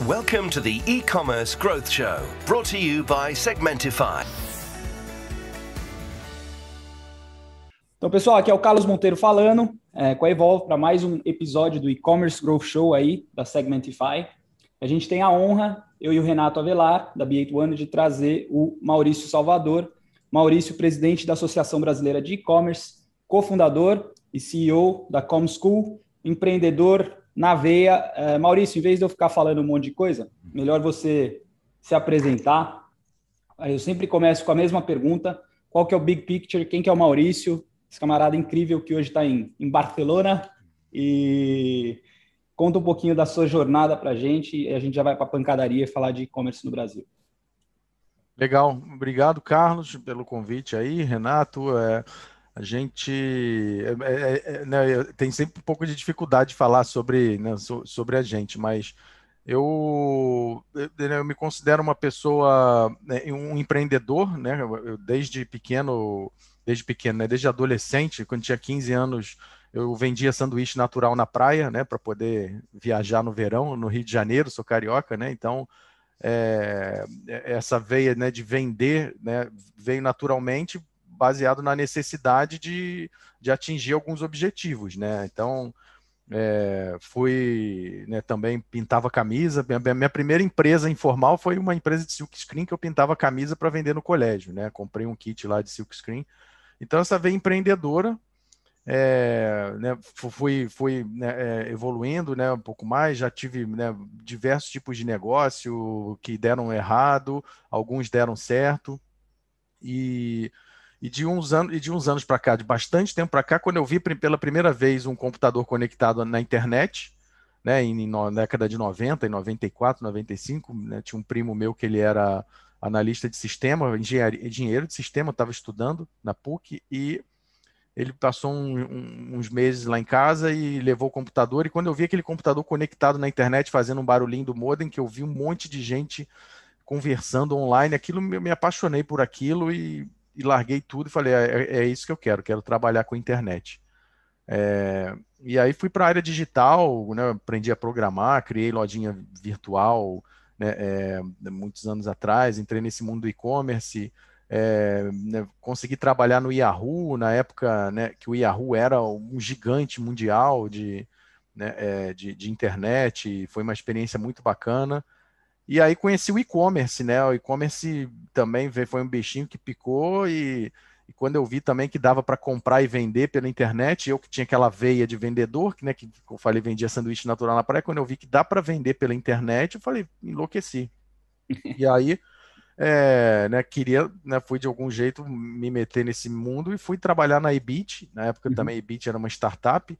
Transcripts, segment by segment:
Welcome to the e-commerce growth show, brought to you by Segmentify. Então, pessoal, aqui é o Carlos Monteiro falando é, com a Evolve para mais um episódio do e-commerce growth show aí da Segmentify. A gente tem a honra, eu e o Renato Avelar, da B8 One, de trazer o Maurício Salvador. Maurício, presidente da Associação Brasileira de E-Commerce, cofundador e CEO da ComSchool, empreendedor na veia. É, Maurício, em vez de eu ficar falando um monte de coisa, melhor você se apresentar. Eu sempre começo com a mesma pergunta: qual que é o big picture? Quem que é o Maurício? Esse camarada incrível que hoje está em, em Barcelona e conta um pouquinho da sua jornada para a gente e a gente já vai para a pancadaria falar de e-commerce no Brasil. Legal, obrigado Carlos pelo convite aí, Renato. É, a gente é, é, é, né, tem sempre um pouco de dificuldade de falar sobre, né, so, sobre a gente, mas eu, eu, eu, me considero uma pessoa, né, um empreendedor, né? Eu, desde pequeno, desde pequeno, né, desde adolescente, quando tinha 15 anos, eu vendia sanduíche natural na praia, né, para poder viajar no verão, no Rio de Janeiro, sou carioca, né? Então, é, essa veia né, de vender né, veio naturalmente baseado na necessidade de, de atingir alguns objetivos, né? Então, é, fui né, também pintava camisa. Minha, minha, primeira empresa informal foi uma empresa de silk screen que eu pintava camisa para vender no colégio, né? Comprei um kit lá de silk screen. Então essa veia empreendedora, é, né, fui, fui né, é, evoluindo né, um pouco mais. Já tive né, diversos tipos de negócio que deram errado, alguns deram certo e e de uns anos, e de uns anos para cá, de bastante tempo para cá, quando eu vi pela primeira vez um computador conectado na internet, né, em, na década de 90, em 94, 95, né, tinha um primo meu que ele era analista de sistema, engenheiro, de sistema, estava estudando na PUC e ele passou um, um, uns meses lá em casa e levou o computador. E quando eu vi aquele computador conectado na internet, fazendo um barulhinho do modem, que eu vi um monte de gente conversando online, aquilo me, me apaixonei por aquilo e e larguei tudo e falei, é, é, é, isso que eu quero, quero trabalhar com internet. É, e aí fui para a área digital, né, aprendi a programar, criei lojinha virtual né, é, muitos anos atrás, entrei nesse mundo do e-commerce, é, né, consegui trabalhar no Yahoo, na época né, que o Yahoo era um gigante mundial de, né, é, de, de internet, foi uma experiência muito bacana. E aí conheci o e-commerce, né? O e-commerce também foi um bichinho que picou e, e quando eu vi também que dava para comprar e vender pela internet, eu que tinha aquela veia de vendedor, que, né, que eu falei vendia sanduíche natural na praia, quando eu vi que dá para vender pela internet, eu falei, enlouqueci. e aí, é, né, queria, né, fui de algum jeito me meter nesse mundo e fui trabalhar na Ebit, na época uhum. também a Ebit era uma startup,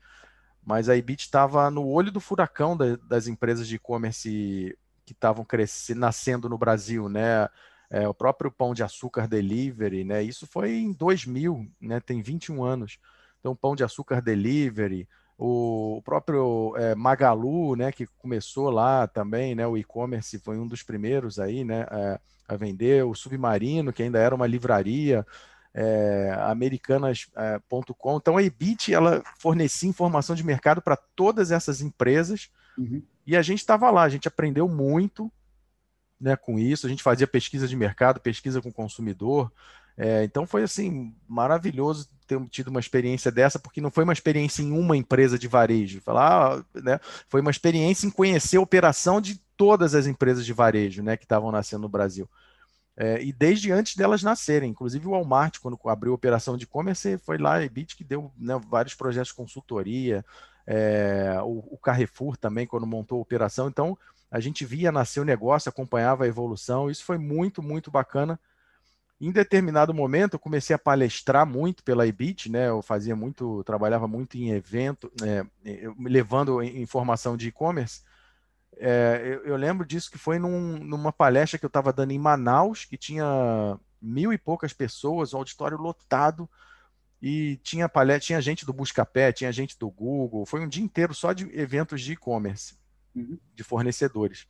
mas a Ebit estava no olho do furacão da, das empresas de e-commerce que estavam crescendo, nascendo no Brasil, né? É, o próprio Pão de Açúcar Delivery, né? Isso foi em 2000, né? Tem 21 anos. Então, Pão de Açúcar Delivery, o próprio é, Magalu, né? Que começou lá também, né? O e-commerce foi um dos primeiros aí, né? É, a vender. O Submarino, que ainda era uma livraria. É, americanas.com. Então a Ebit ela fornecia informação de mercado para todas essas empresas Uhum. E a gente estava lá, a gente aprendeu muito né, com isso, a gente fazia pesquisa de mercado, pesquisa com consumidor. É, então foi assim maravilhoso ter tido uma experiência dessa, porque não foi uma experiência em uma empresa de varejo. Falar, ah, né, foi uma experiência em conhecer a operação de todas as empresas de varejo né, que estavam nascendo no Brasil. É, e desde antes delas nascerem, inclusive o Walmart, quando abriu a operação de e-commerce, foi lá a Ebit que deu né, vários projetos de consultoria, é, o, o, Carrefour também, quando montou a operação. Então, a gente via nascer o negócio, acompanhava a evolução, isso foi muito, muito bacana. Em determinado momento, eu comecei a palestrar muito pela EBIT, né? Eu fazia muito, trabalhava muito em evento, né? levando informação de e-commerce. É, eu, eu, lembro disso que foi num, numa palestra que eu estava dando em Manaus, que tinha mil e poucas pessoas, um auditório lotado e tinha palestra, tinha gente do Buscapé, tinha gente do Google, foi um dia inteiro só de eventos de e-commerce, uhum. de fornecedores.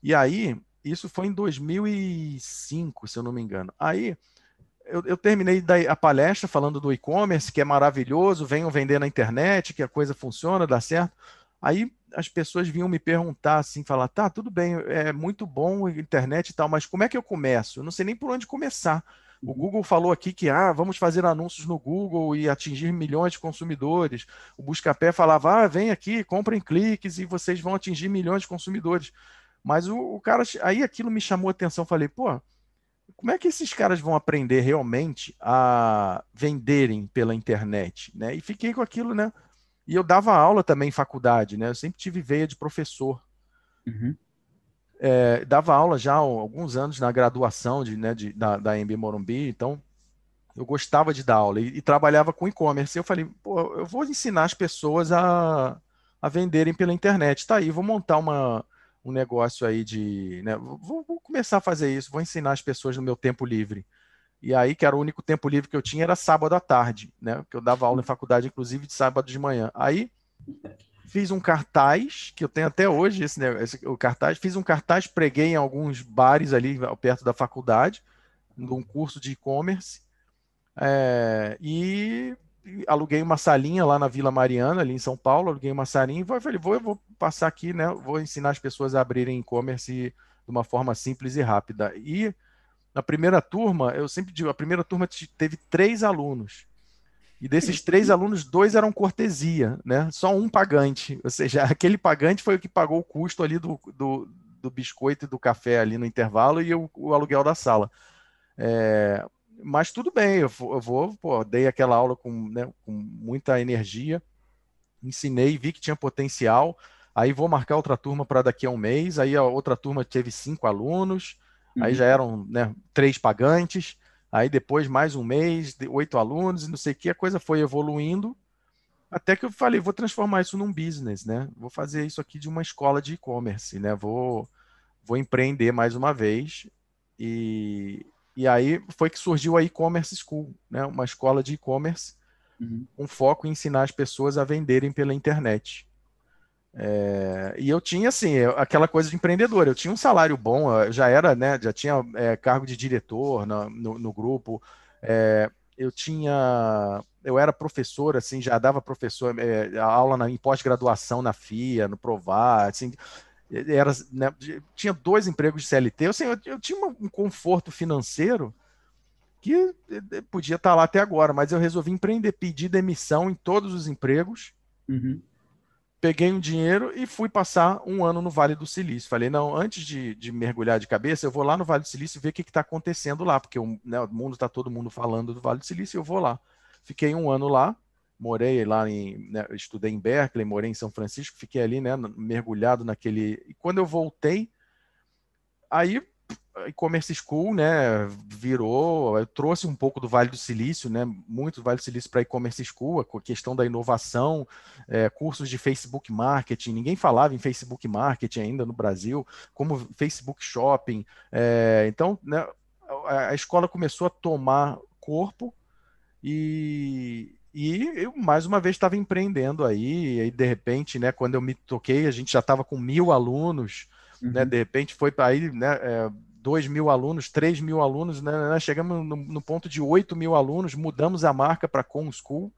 E aí, isso foi em 2005, se eu não me engano. Aí, eu, eu terminei a palestra falando do e-commerce, que é maravilhoso, venham vender na internet, que a coisa funciona, dá certo. Aí, as pessoas vinham me perguntar assim, falar, tá, tudo bem, é muito bom a internet e tal, mas como é que eu começo? Eu não sei nem por onde começar. O. Google falou aqui que ah, vamos fazer anúncios no Google e atingir milhões de consumidores. O Buscapé falava, ah, vem aqui, comprem cliques e vocês vão atingir milhões de consumidores. Mas o, o cara, aí aquilo me chamou a atenção, falei, pô, como é que esses caras vão aprender realmente a venderem pela internet, né? E fiquei com aquilo, né? E eu dava aula também em faculdade, né? Eu sempre tive veia de professor. Uhum. É, dava aula já há alguns anos na graduação de, né, de, da, da MB Morumbi, então eu gostava de dar aula e, e trabalhava com e-commerce. Eu falei, pô, eu vou ensinar as pessoas a, a venderem pela internet. Tá aí, vou montar uma, um negócio aí de. Né, vou, vou, começar a fazer isso, vou ensinar as pessoas no meu tempo livre. E aí, que era o único tempo livre que eu tinha, era sábado à tarde, né? Que eu dava aula em faculdade, inclusive, de sábado de manhã. Aí fiz um cartaz, que eu tenho até hoje, esse, esse, o cartaz, fiz um cartaz, preguei em alguns bares ali perto da faculdade, num curso de e-commerce. É, e aluguei uma salinha lá na Vila Mariana, ali em São Paulo, aluguei uma salinha e falei, vou, vou passar aqui, né? Vou ensinar as pessoas a abrirem e-commerce de uma forma simples e rápida. E na primeira turma, eu sempre digo, a primeira turma teve três alunos. E desses três alunos, dois eram cortesia, né? Só um pagante. Ou seja, aquele pagante foi o que pagou o custo ali do, do, do biscoito e do café ali no intervalo e o, o aluguel da sala. É, mas tudo bem, eu, eu vou, pô, dei aquela aula com, né, com muita energia, ensinei, vi que tinha potencial, aí vou marcar outra turma para daqui a um mês, aí a outra turma teve cinco alunos, uhum. aí já eram né, três pagantes, aí depois mais um mês, oito alunos, e não sei o que, a coisa foi evoluindo, até que eu falei, vou transformar isso num business, né? Vou fazer isso aqui de uma escola de e-commerce, né? Vou, vou empreender mais uma vez e, e aí foi que surgiu a e-commerce school, né? uma escola de e-commerce, uhum. um foco em ensinar as pessoas a venderem pela internet. É, e eu tinha assim aquela coisa de empreendedor. Eu tinha um salário bom, já era, né? Já tinha é, cargo de diretor no, no, no grupo. É, eu tinha, eu era professor, assim, já dava professor é, aula na, em pós-graduação na FIA, no Provar, assim era, né, tinha dois empregos de CLT, assim, eu, eu tinha um conforto financeiro que eh, podia estar lá até agora, mas eu resolvi empreender, pedir demissão em todos os empregos, uhum. Peguei um dinheiro e fui passar um ano no Vale do Silício. Falei, não, antes de, de mergulhar de cabeça, eu vou lá no Vale do Silício ver o que está acontecendo lá, porque o, né, o mundo está todo mundo falando do Vale do Silício, eu vou lá. Fiquei um ano lá, morei lá em, né, estudei em Berkeley, morei em São Francisco, fiquei ali, né, mergulhado naquele. E quando eu voltei, aí e-commerce school, né, virou, eu trouxe um pouco do Vale do Silício, né, muito do Vale do Silício para e-commerce school, a questão da inovação, é, cursos de Facebook Marketing, ninguém falava em Facebook Marketing ainda no Brasil, como Facebook Shopping, é, então, né, a, a escola começou a tomar corpo e, e eu, mais uma vez, estava empreendendo aí, e aí, de repente, né, quando eu me toquei, a gente já estava com mil alunos, né, uhum. né, de repente foi para aí, né, é, dois mil alunos, três mil alunos, né, né chegamos no, no, ponto de oito mil alunos, mudamos a marca para Com School,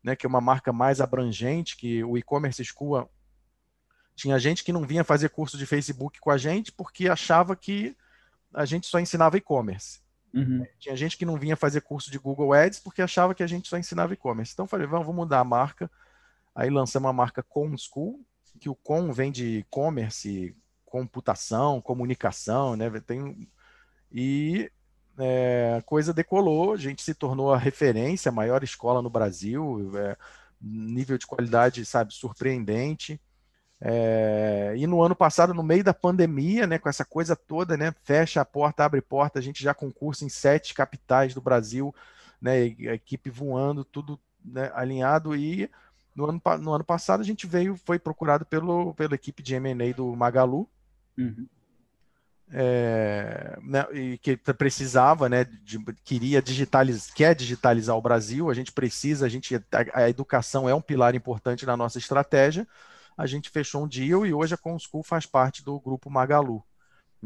né, que é uma marca mais abrangente, que o e-commerce school tinha gente que não vinha fazer curso de Facebook com a gente porque achava que a gente só ensinava e-commerce. Uhum. Tinha gente que não vinha fazer curso de Google Ads porque achava que a gente só ensinava e-commerce. Então falei, vamos, vamos mudar a marca. Aí lançamos a marca Com School, que o com vem de e-commerce, computação, comunicação, né? Tem, e é, a coisa decolou, a gente se tornou a referência, a maior escola no Brasil, é, nível de qualidade, sabe, surpreendente. É, e no ano passado, no meio da pandemia, né, com essa coisa toda, né, fecha a porta, abre porta, a gente já concursa em sete capitais do Brasil, né, equipe voando, tudo né, alinhado. E no ano, no ano passado a gente veio, foi procurado pelo, pela equipe de M&A do Magalu, uhum. é, né, e que precisava, né, de, queria digitalizar, quer digitalizar o Brasil. A gente precisa, a gente, a, a educação é um pilar importante na nossa estratégia a gente fechou um deal e hoje a Conschool faz parte do grupo Magalu.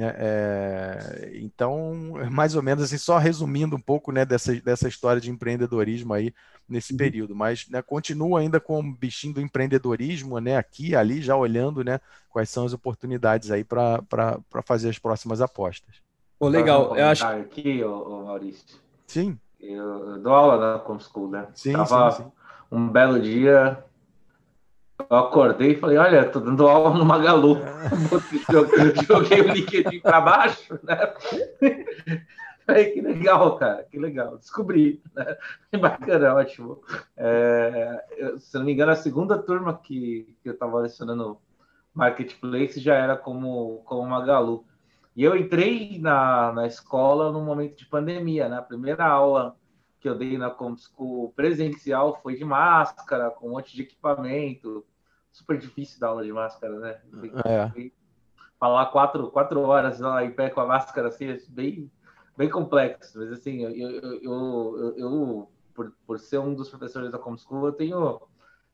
Né? É, então, mais ou menos assim, só resumindo um pouco né, dessa, dessa história de empreendedorismo aí nesse uhum. período, mas né, continua ainda com o bichinho do empreendedorismo, né, aqui ali, já olhando né, quais são as oportunidades aí para fazer as próximas apostas. Pô, legal, um eu acho. Aqui, ô, Maurício. Sim. Eu, eu dou aula na Comschool, né? Sim, Tava sim, sim. um belo dia, eu acordei e falei, olha, tô dando aula no Magalu. Joguei o LinkedIn para baixo, né? Falei, que legal, cara, que legal. Descobri, né? Bacana, ótimo. É, se não me engano, a segunda turma que, que eu estava lecionando Marketplace já era como, como Magalu. E eu entrei na, na escola no momento de pandemia, né? A primeira aula que eu dei na Comschool presencial foi de máscara, com um monte de equipamento. Super difícil dar aula de máscara, né? É. Falar quatro, quatro horas lá em pé com a máscara, assim, é bem, bem complexo. Mas, assim, eu, eu, eu, eu por, por ser um dos professores da Comschool, eu tenho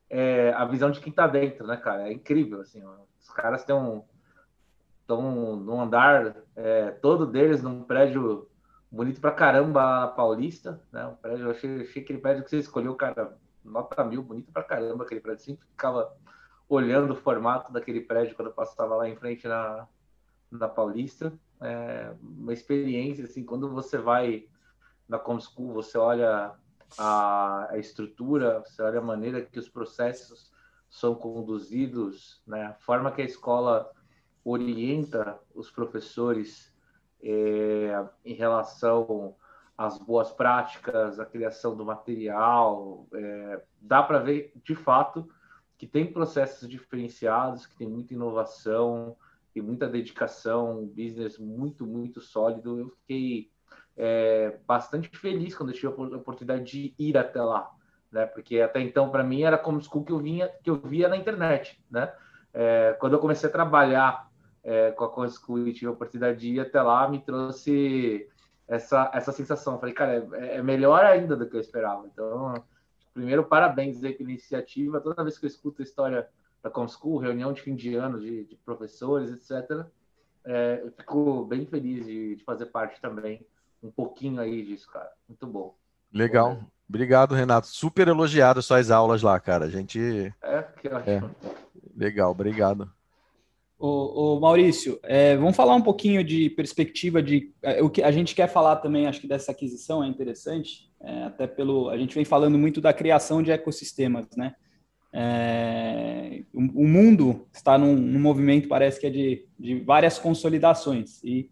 é, a visão de quem tá dentro, né, cara? É incrível, assim. Os caras têm um estão num andar, é, todo deles num prédio bonito pra caramba na Paulista, né? Um prédio, eu achei, achei aquele prédio que você escolheu, cara, nota mil, bonito pra caramba aquele prédio. Sempre ficava olhando o formato daquele prédio quando eu passava lá em frente na, na Paulista. É uma experiência, assim, quando você vai na Comschool, você olha a, a estrutura, você olha a maneira que os processos são conduzidos, né? A forma que a escola orienta os professores é, em relação às boas práticas, à criação do material. É, dá para ver, de fato, que tem processos diferenciados, que tem muita inovação, tem muita dedicação, um business muito, muito sólido. Eu fiquei é, bastante feliz quando eu tive a oportunidade de ir até lá, né? Porque até então, para mim, era como school que eu vinha, que eu via na internet, né? É, quando eu comecei a trabalhar é, com a Conschool e tive a oportunidade de ir até lá, me trouxe essa, essa sensação. Falei, cara, é, é melhor ainda do que eu esperava. Então, primeiro, parabéns aí pela iniciativa. Toda vez que eu escuto a história da Conschool, reunião de fim de ano de, de professores, etc., é, eu fico bem feliz de, de, fazer parte também um pouquinho aí disso, cara. Muito bom. Legal. Obrigado, Renato. Super elogiado suas aulas lá, cara. A gente. É, que ótimo. É. Legal, obrigado. O, Maurício, é, vamos falar um pouquinho de perspectiva de é, o que a gente quer falar também, acho que dessa aquisição é interessante, é, até pelo a gente vem falando muito da criação de ecossistemas, né? É, o, o, mundo está num, num, movimento parece que é de, de várias consolidações e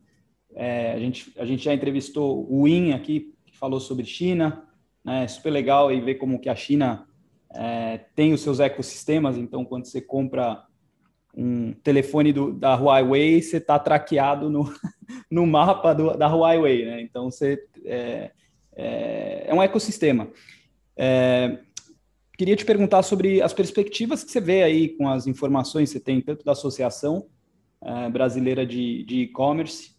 é, a gente a gente já entrevistou o Win aqui que falou sobre China, né? Super legal e ver como que a China é, tem os seus ecossistemas. Então, quando você compra um telefone do, da Huawei, você está traqueado no, no mapa do, da Huawei, né? Então, você, é, é, um ecossistema. É, queria te perguntar sobre as perspectivas que você vê aí com as informações que você tem, tanto da Associação é, Brasileira de E-Commerce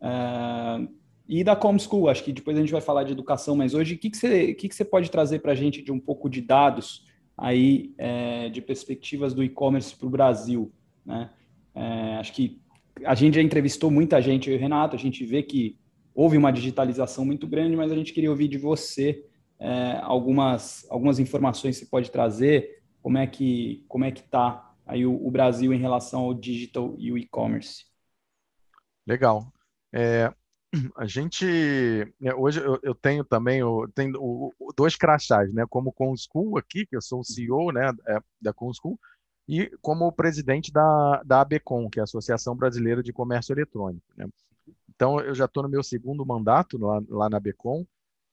é, e da ComSchool. Acho que depois a gente vai falar de educação, mas hoje, o que, que, você, que, que você pode trazer para a gente de um pouco de dados aí é, de perspectivas do e-commerce para o Brasil? Né? É, acho que a gente já entrevistou muita gente, eu e o Renato, a gente vê que houve uma digitalização muito grande, mas a gente queria ouvir de você é, algumas, algumas informações que você pode trazer, como é que como é que está aí o, o, Brasil em relação ao digital e o e-commerce. Legal. É, a gente né, hoje eu, eu tenho também eu tenho o, dois crachás, né? Como com School aqui, que eu sou o CEO, né, é, da Conschool, e como presidente da, da ABECOM, que é a Associação Brasileira de Comércio Eletrônico. Né? Então, eu já estou no meu segundo mandato lá, lá na ABECOM,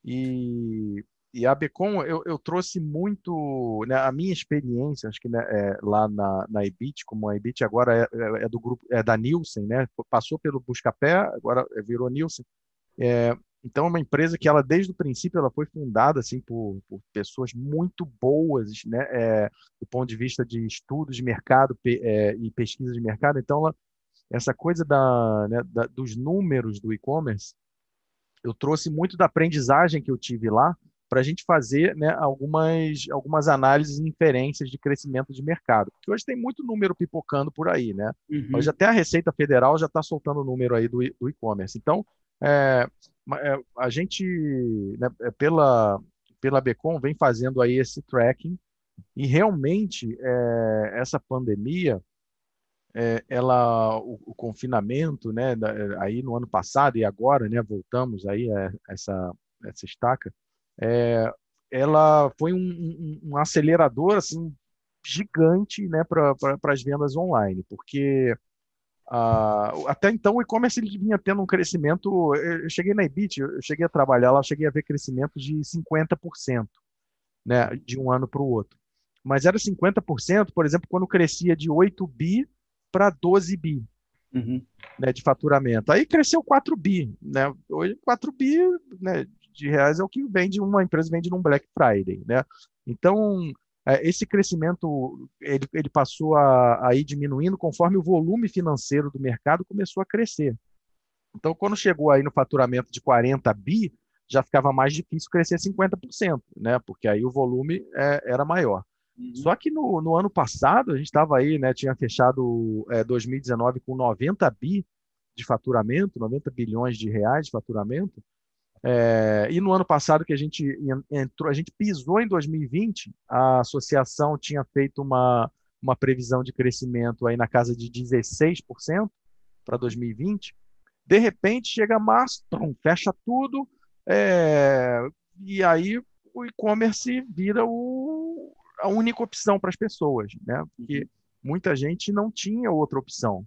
e, e a ABECOM, eu, eu trouxe muito, né, a minha experiência, acho que né, é, lá na, na EBIT, como a EBIT agora é, é, é, do grupo, é da Nielsen, né? passou pelo Buscapé, agora virou Nielsen, é, então, é uma empresa que ela, desde o princípio, ela foi fundada assim por, por pessoas muito boas, né, é, do ponto de vista de estudos de mercado é, e pesquisa de mercado. Então, ela, essa coisa da, né, da, dos números do e-commerce, eu trouxe muito da aprendizagem que eu tive lá para a gente fazer né, algumas, algumas análises e inferências de crescimento de mercado. Porque hoje tem muito número pipocando por aí, né? Uhum. Hoje até a Receita Federal já está soltando o número aí do, do e-commerce. Então, é, é, a gente, né, é, pela, pela Becom, vem fazendo aí esse tracking e realmente é, essa pandemia, é, ela, o, o, confinamento, né, aí no ano passado e agora, né, voltamos aí a essa, essa estaca, é, ela foi um, um, um, acelerador assim gigante né, para as vendas online, porque uh, até então o e-commerce ele vinha tendo um crescimento. Eu cheguei na Ebit, eu cheguei a trabalhar lá, cheguei a ver crescimento de 50%, né, de um ano para o outro. Mas era 50%, por exemplo, quando crescia de 8 bi para 12 bi. Uhum. Né, de faturamento. Aí cresceu 4 bi, né? Hoje 4 bi, né, de reais é o que vende uma empresa vende num Black Friday, né? Então é, esse crescimento ele, ele passou a, a, ir diminuindo conforme o volume financeiro do mercado começou a crescer. Então, quando chegou aí no faturamento de 40 bi, já ficava mais difícil crescer 50%, né? Porque aí o volume é, era maior. Uhum. Só que no, no, ano passado, a gente estava aí, né? Tinha fechado é, 2019 com 90 bi de faturamento, 90 bilhões de reais de faturamento. É, e no ano passado que a gente entrou, a gente pisou em 2020, a associação tinha feito uma, uma previsão de crescimento aí na casa de 16% para 2020. De repente chega março, pum, fecha tudo, é, e aí o e-commerce vira o, a única opção para as pessoas, né? Porque uhum. muita gente não tinha outra opção.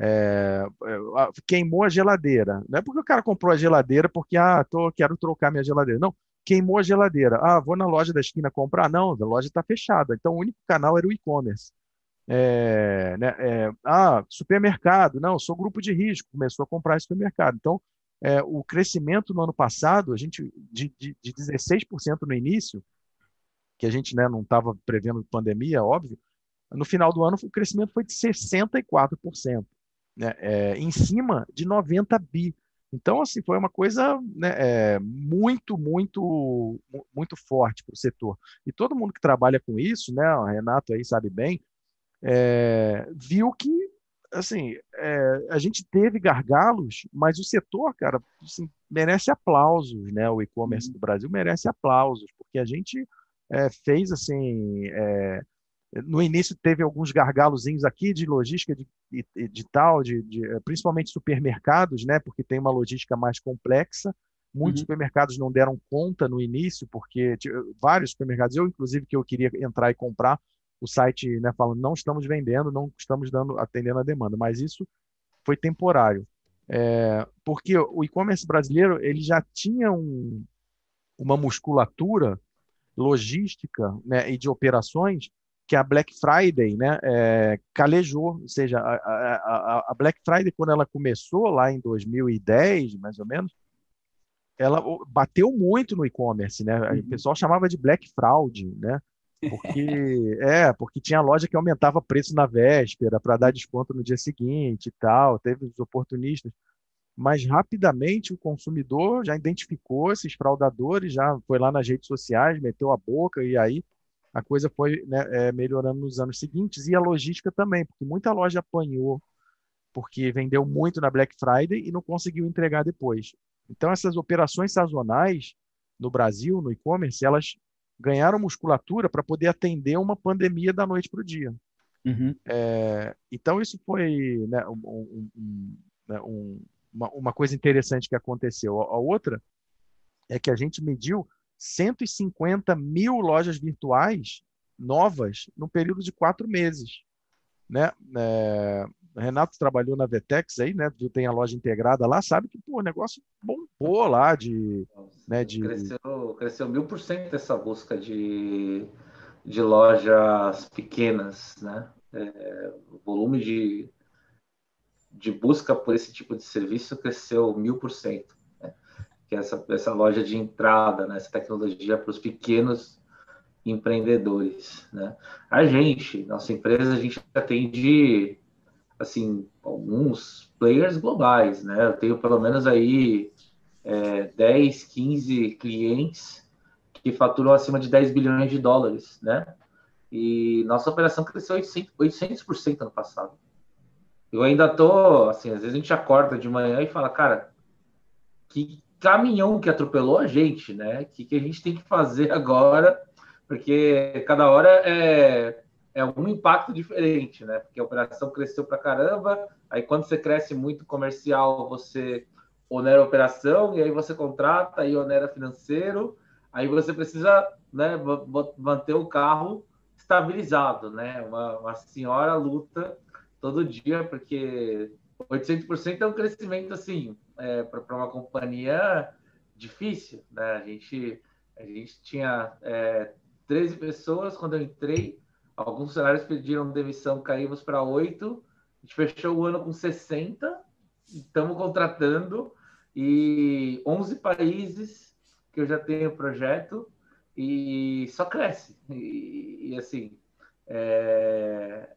É, é queimou a geladeira. Não é porque o cara comprou a geladeira porque, ah, tô, quero trocar minha geladeira. Não, queimou a geladeira. Ah, vou na loja da esquina comprar. Não, a loja está fechada. Então, o único canal era o e-commerce. É, né, é, ah, supermercado. Não, sou grupo de risco. Começou a comprar supermercado. Então, é, o crescimento no ano passado, a gente de, de, de 16% no início, que a gente né, não estava prevendo pandemia, óbvio, no final do ano o crescimento foi de 64% né, é, em cima de 90 bi. Então, assim, foi uma coisa né, é, muito, muito, muito forte para o setor. E todo mundo que trabalha com isso, né, o Renato aí sabe bem, é, viu que, assim, é, a gente teve gargalos, mas o setor, cara, assim, merece aplausos, né? O e-commerce uhum. do Brasil merece aplausos, porque a gente é, fez, assim, é, no início teve alguns gargalozinhos aqui de logística de, de, de tal, de, de, eh, principalmente supermercados, né? Porque tem uma logística mais complexa. Muitos uhum. supermercados não deram conta no início, porque vários supermercados, eu inclusive que eu queria entrar e comprar, o site né, falando não estamos vendendo, não estamos dando atendendo a demanda, mas isso foi temporário. É, porque o e-commerce brasileiro ele já tinha um, uma musculatura logística né, e de operações que a Black Friday né, é, calejou, ou seja, a, a, a, Black Friday, quando ela começou lá em 2010, mais ou menos, ela bateu muito no e-commerce, né? Uhum. O pessoal chamava de Black Fraud, né? Porque, é, porque tinha loja que aumentava preço na véspera para dar desconto no dia seguinte e tal, teve os oportunistas. Mas rapidamente o consumidor já identificou esses fraudadores, já foi lá nas redes sociais, meteu a boca e aí a coisa foi né, é, melhorando nos anos seguintes e a logística também, porque muita loja apanhou porque vendeu muito na Black Friday e não conseguiu entregar depois. Então essas operações sazonais no Brasil, no e-commerce, elas ganharam musculatura para poder atender uma pandemia da noite para o dia. Uhum. É, então isso foi né, um, um, um, né, uma, uma coisa interessante que aconteceu. A outra é que a gente mediu 150 mil lojas virtuais novas no período de quatro meses. Né? É, Renato trabalhou na Vetex aí, né? Tem a loja integrada lá, sabe que pô, o negócio bombou lá de. Né, de... Cresceu, cresceu mil por cento essa busca de, de lojas pequenas, né? É, o volume de, de busca por esse tipo de serviço cresceu mil por cento que é essa, essa loja de entrada, né, essa tecnologia para os pequenos empreendedores. Né? A gente, nossa empresa, a gente atende assim, alguns players globais. Né? Eu tenho pelo menos aí é, 10, 15 clientes que que faturam acima de 10 bilhões de dólares, né? E nossa operação cresceu 800%, 800% ano passado. Eu ainda tô, assim, às vezes a gente acorda de manhã e fala, cara, que caminhão que atropelou a gente, né? O que, que a gente tem que fazer agora? Porque cada hora é, é um impacto diferente, né? Porque a operação cresceu para caramba, aí quando você cresce muito comercial, você onera a operação, e aí você contrata, aí onera financeiro, aí você precisa né, manter o carro estabilizado, né? Uma, uma senhora luta todo dia, porque 800% é um crescimento, assim, é, para uma companhia difícil, né? A gente, a gente tinha é, 13 pessoas quando eu entrei, alguns funcionários pediram demissão, caímos para 8, a gente fechou o ano com 60, estamos contratando, e 11 países que eu já tenho projeto, e só cresce. E, e assim, é,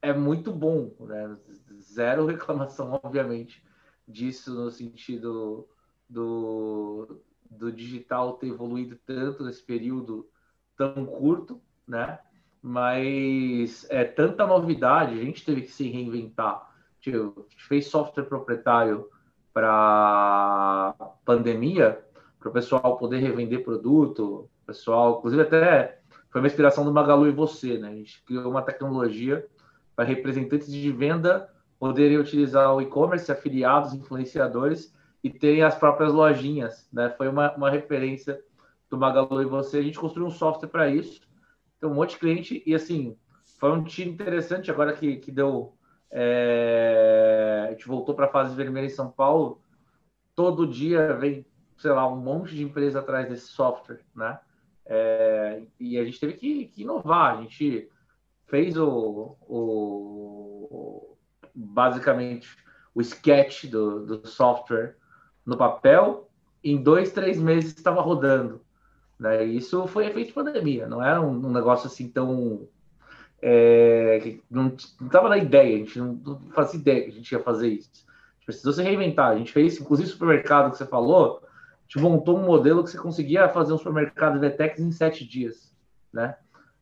é muito bom, né? Zero reclamação, obviamente, disso no sentido do, do digital ter evoluído tanto nesse período tão curto, né? Mas é tanta novidade, a gente teve que se reinventar. Tipo, a gente fez software proprietário para pandemia, para o pessoal poder revender produto, pessoal, inclusive até foi uma inspiração do Magalu e você, né? A gente criou uma tecnologia para representantes de venda poderem utilizar o e-commerce, afiliados, influenciadores e terem as próprias lojinhas, né? Foi uma, uma referência do Magalu e você. A gente construiu um software para isso. Tem um monte de cliente e assim foi um time interessante agora que, que deu. É... A gente voltou para a fase vermelha em São Paulo. Todo dia vem sei lá, um monte de empresa atrás desse software, né? É, e a gente teve que, que, inovar. A gente fez o, o basicamente o sketch do, do, software no papel. Em dois, três meses estava rodando. Né? isso foi efeito de pandemia. Não era um, um negócio assim tão é, não estava na ideia. A gente não, não fazia ideia que a gente ia fazer isso. A precisou se reinventar. A gente fez, inclusive, supermercado que você falou gente montou um modelo que você conseguia fazer um supermercado VTEX em sete dias, né?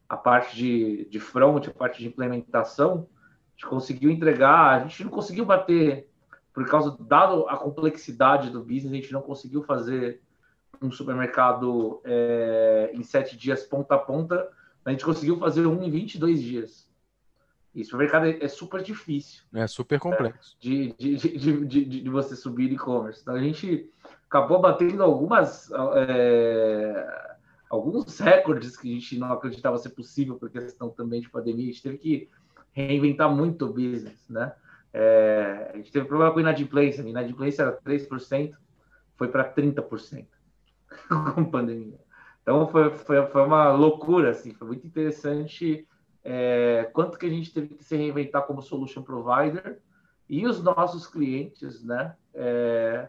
A parte de, de front, a parte de implementação, a gente conseguiu entregar, a gente não conseguiu bater, por causa, dado a complexidade do business, a gente não conseguiu fazer um supermercado é, em sete dias ponta a ponta, a gente conseguiu fazer um em 22 dias. E supermercado é, é super difícil. É super complexo. De, de, de, de, de, você subir e-commerce. Então a gente acabou batendo algumas é, alguns recordes que a gente não acreditava ser possível por questão também de pandemia. A gente teve que reinventar muito o business, né? É, a gente teve problema com inadimplência. A inadimplência era 3%, foi para 30% com pandemia. Então foi, foi, foi uma loucura, assim, foi muito interessante é, quanto que a gente teve que se reinventar como solution provider e os nossos clientes, né? É,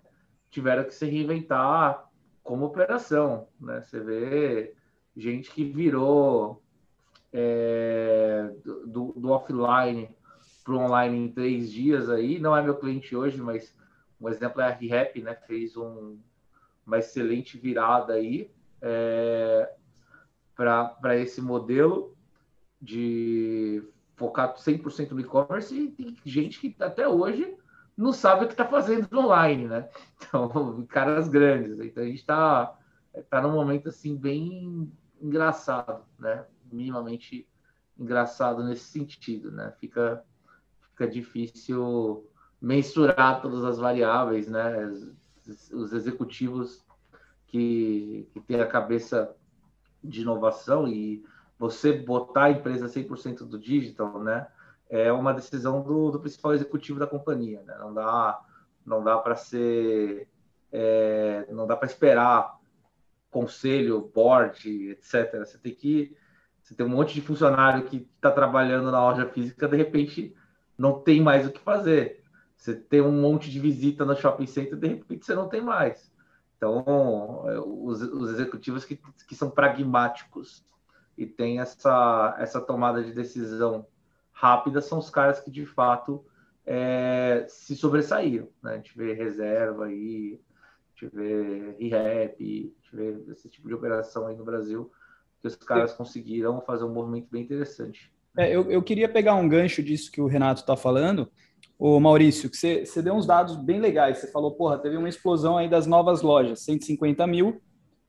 tiveram que se reinventar como operação, né? Você vê gente que virou é, do, do, offline para o online em três dias aí, não é meu cliente hoje, mas um exemplo é a ReHap, né? Fez um, uma excelente virada aí é, para esse modelo de focar 100% no e-commerce e tem gente que até hoje não sabe o que está fazendo online, né? Então, caras grandes. Então, a gente está tá num momento, assim, bem engraçado, né? Minimamente engraçado nesse sentido, né? Fica, fica difícil mensurar todas as variáveis, né? Os executivos que, que têm a cabeça de inovação e você botar a empresa 100% do digital, né? É uma decisão do, do principal executivo da companhia. Né? Não dá, não dá para ser, é, não dá para esperar conselho, board, etc. Você tem que, você tem um monte de funcionário que está trabalhando na loja física, de repente não tem mais o que fazer. Você tem um monte de visita no shopping center, de repente você não tem mais. Então, os, os executivos que, que são pragmáticos e têm essa, essa tomada de decisão rápidas são os caras que de fato é, se sobressaíram. Né? A gente vê reserva aí, a gente vê ReHap, a gente vê esse tipo de operação aí no Brasil, que os caras conseguiram fazer um movimento bem interessante. É, eu, eu queria pegar um gancho disso que o Renato está falando, o Maurício, que você, você deu uns dados bem legais. Você falou, porra, teve uma explosão aí das novas lojas, 150 mil.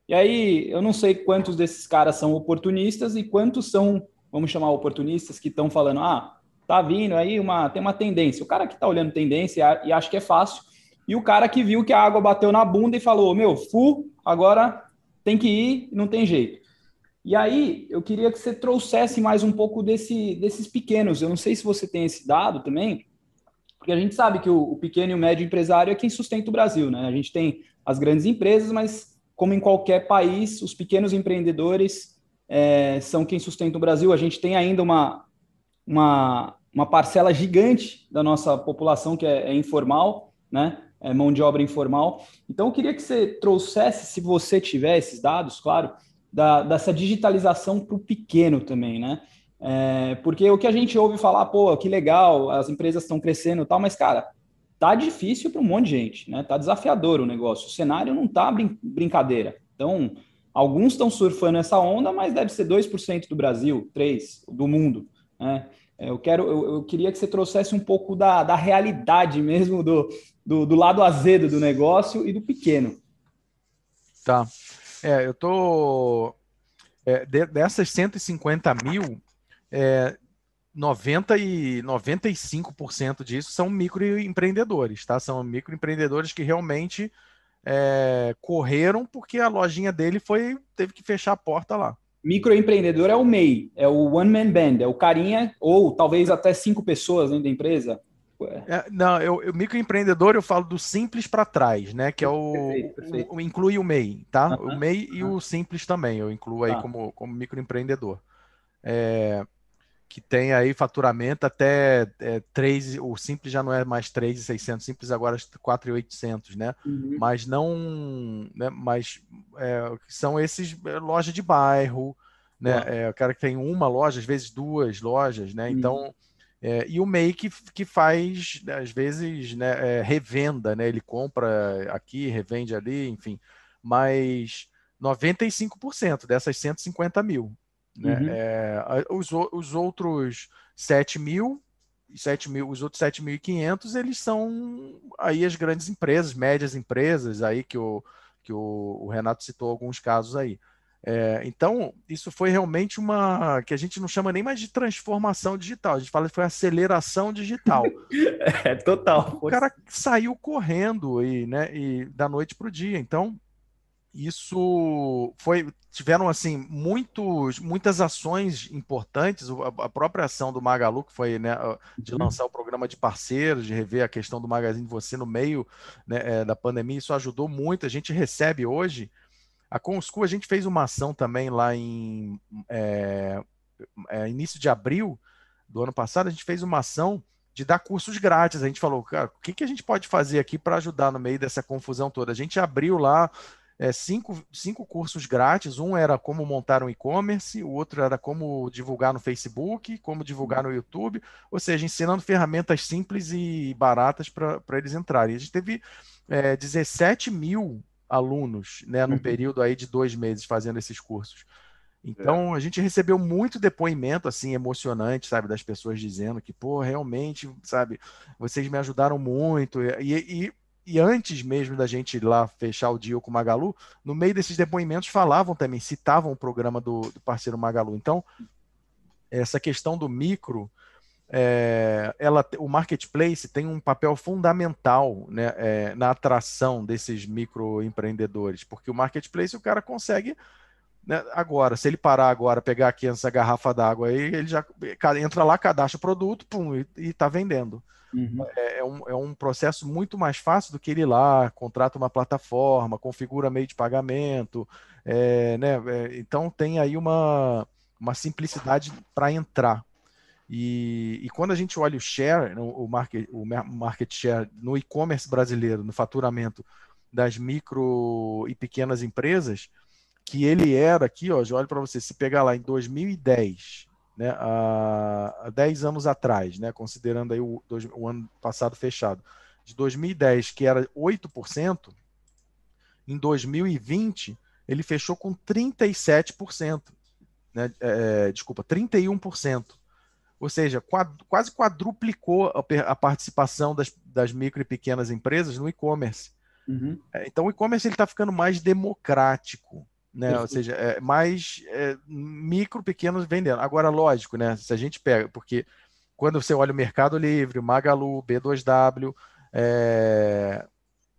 E aí, eu não sei quantos desses caras são oportunistas e quantos são, vamos chamar oportunistas, que estão falando, ah, tá vindo aí uma, tem uma tendência. O cara que está olhando tendência e acha que é fácil, e o cara que viu que a água bateu na bunda e falou, meu, fu, agora tem que ir, não tem jeito. E aí, eu queria que você trouxesse mais um pouco desse, desses pequenos. Eu não sei se você tem esse dado também, porque a gente sabe que o, o, pequeno e o médio empresário é quem sustenta o Brasil, né? A gente tem as grandes empresas, mas como em qualquer país, os pequenos empreendedores é, são quem sustenta o Brasil. A gente tem ainda uma, uma, uma parcela gigante da nossa população que é, é informal, né? É mão de obra informal. Então, eu queria que você trouxesse, se você tiver esses dados, claro, da, dessa digitalização para o pequeno também, né? É, porque o que a gente ouve falar, pô, que legal, as empresas estão crescendo e tal, mas, cara, tá difícil para um monte de gente, né? Tá desafiador o negócio. O cenário não tá brin brincadeira. Então, alguns estão surfando essa onda, mas deve ser 2% do Brasil, 3% do mundo. Né? É, eu, quero, eu, eu, queria que você trouxesse um pouco da, da realidade mesmo, do, do, do lado azedo do negócio e do pequeno. Tá. É, eu tô. É, dessas 150 mil, é, 90 e 95% disso são microempreendedores, tá? São microempreendedores que realmente é, correram porque a lojinha dele foi teve que fechar a porta lá. Microempreendedor é o MEI, é o one man band, é o carinha ou talvez até cinco pessoas dentro da empresa. É, não, eu, eu, microempreendedor eu falo do simples para trás, né? Que é o, perfeito, perfeito. o, inclui o MEI, tá? O MEI e o simples também, eu incluo aí tá. como, como microempreendedor. É, que tem aí faturamento até é, 3, o simples já não é mais 3,600, simples agora é 4,800, né? Uhum. Mas não, né, mas é, são esses é, loja de bairro, né? Uhum. É, o cara que tem uma loja, às vezes duas lojas, né? Uhum. Então, é, e o que, que faz, né, às vezes, né, é, revenda, né? Ele compra aqui, revende ali, enfim. Mas 95% dessas 150 mil né? Uhum. É, os, os outros 7 mil, 7 mil, os outros 7.500, eles são aí as grandes empresas, médias empresas, aí que o, que o, o Renato citou alguns casos aí. É, então, isso foi realmente uma que a gente não chama nem mais de transformação digital, a gente fala que foi aceleração digital. é, total. O cara saiu correndo aí, né, e da noite para o dia. Então, isso foi tiveram assim muitos muitas ações importantes a própria ação do Magalu que foi né, de uhum. lançar o programa de parceiros de rever a questão do Magazine de você no meio né, é, da pandemia isso ajudou muito a gente recebe hoje a Conscu a gente fez uma ação também lá em é, é, início de abril do ano passado a gente fez uma ação de dar cursos grátis. A gente falou, cara, o que, que a gente pode fazer aqui para ajudar no meio dessa confusão toda? A gente abriu lá é, cinco, cinco cursos grátis. Um era como montar um e-commerce, o outro era como divulgar no Facebook, como divulgar no YouTube, ou seja, ensinando ferramentas simples e baratas para eles entrarem. A gente teve é, 17 mil alunos né, no uhum. período aí de dois meses fazendo esses cursos. Então é. a gente recebeu muito depoimento assim emocionante, sabe, das pessoas dizendo que, pô, realmente, sabe, vocês me ajudaram muito. E, e e antes mesmo da gente ir lá fechar o deal com o Magalu, no meio desses depoimentos falavam também, citavam o programa do, do parceiro Magalu. Então, essa questão do micro, é, ela, o marketplace tem um papel fundamental né, é, na atração desses microempreendedores, porque o marketplace o cara consegue né, agora, se ele parar agora, pegar aqui essa garrafa d'água aí, ele já entra lá, cadastra o produto, pum, e está vendendo. Uhum. É, é, um, é um processo muito mais fácil do que ele ir lá, contrata uma plataforma, configura meio de pagamento, é, né? É, então tem aí uma, uma simplicidade para entrar. E, e, quando a gente olha o share, o market, o market share no e-commerce brasileiro, no faturamento das micro e pequenas empresas, que ele era aqui, ó, já olho para você, se pegar lá em 2010, né, há, há 10 anos atrás, né, considerando aí o, o ano passado fechado, de 2010, que era 8%, em 2020 ele fechou com 37%, né? É, desculpa, 31%. Ou seja, quad, quase quadruplicou a, a participação das, das, micro e pequenas empresas no e-commerce. Uhum. É, então o e-commerce está ficando mais democrático. Né? Ou seja, é mais é, micro, pequenos vendendo. Agora, lógico, né? Se a gente pega, porque quando você olha o Mercado Livre, o Magalu, B2W, é...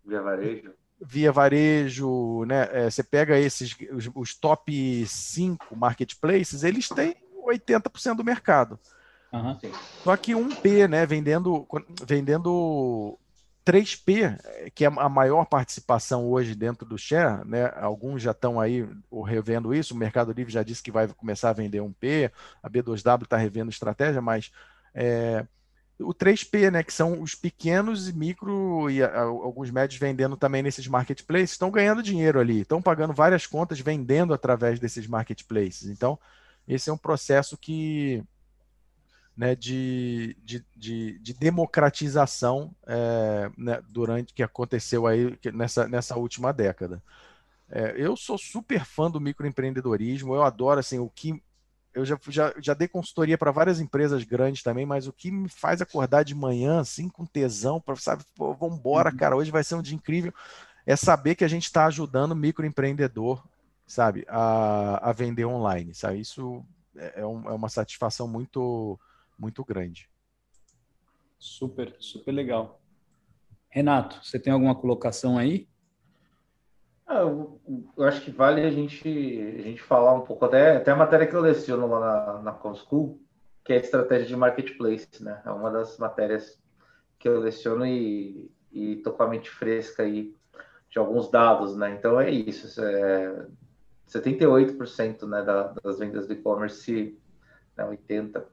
Via Varejo. Via Varejo, né? É, você pega esses, os, os top 5 marketplaces, eles têm 80% do mercado. Uhum. Só que 1P, né, vendendo, vendendo 3P, que é a maior participação hoje dentro do share, né? Alguns já estão aí revendo isso. O Mercado Livre já disse que vai começar a vender 1P, a B2W está revendo estratégia, mas é, o 3P, né, que são os pequenos e micro e a, alguns médios vendendo também nesses marketplaces, estão ganhando dinheiro ali, estão pagando várias contas vendendo através desses marketplaces. Então, esse é um processo que né, de, de, de, de democratização é, né, durante que aconteceu aí nessa, nessa última década. É, eu sou super fã do microempreendedorismo, eu adoro assim o que eu já, já, já dei consultoria para várias empresas grandes também, mas o que me faz acordar de manhã assim com tesão para sabe, pô, vamos embora, uhum. cara, hoje vai ser um dia incrível, é saber que a gente está ajudando o microempreendedor, sabe, a, a vender online, sabe? Isso é, é, um, é uma satisfação muito muito grande. Super, super legal. Renato, você tem alguma colocação aí? Ah, eu, eu, acho que vale a gente, a gente falar um pouco, até, até a matéria que eu leciono lá na, na ComSchool, que é a estratégia de marketplace, né? É uma das matérias que eu leciono e estou com a mente fresca aí de alguns dados, né? Então é isso, é 78% né, da, das vendas do e-commerce né, 80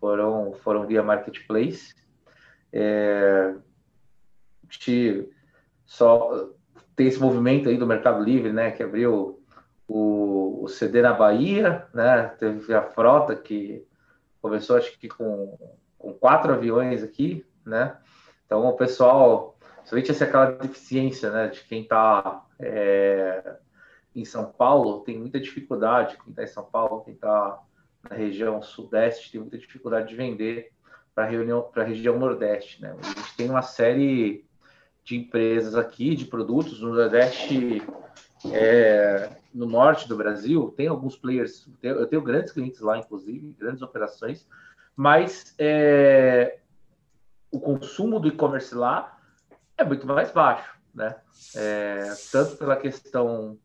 foram, foram via marketplace. É, só tem esse movimento aí do Mercado Livre, né, que abriu o, o CD na Bahia, né, teve a frota que começou acho que com, com quatro aviões aqui, né, então o pessoal, somente essa aquela deficiência, né, de quem está é, em São Paulo tem muita dificuldade, quem está em São Paulo, quem está na região sudeste tem muita dificuldade de vender para a região nordeste. Né? A gente tem uma série de empresas aqui, de produtos no nordeste, é, no norte do Brasil, tem alguns players, eu tenho grandes clientes lá, inclusive, grandes operações, mas é, o consumo do e-commerce lá é muito mais baixo, né? É, tanto pela questão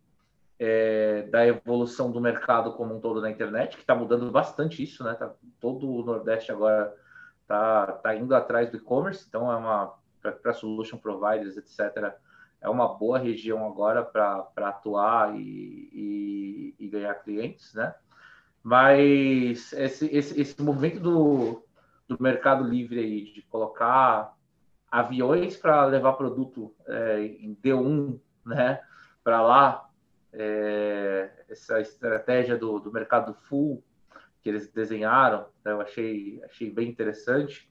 é, da evolução do mercado como um todo na internet, que está mudando bastante isso, né? Tá, todo o Nordeste agora está tá indo atrás do e-commerce, então é uma para solution providers, etc. É uma boa região agora para atuar e, e, e, ganhar clientes, né? Mas esse, esse, esse movimento do, do Mercado Livre aí de colocar aviões para levar produto é, em D1, né? Para lá é, essa estratégia do, do mercado full que eles desenharam, né, eu achei, achei bem interessante.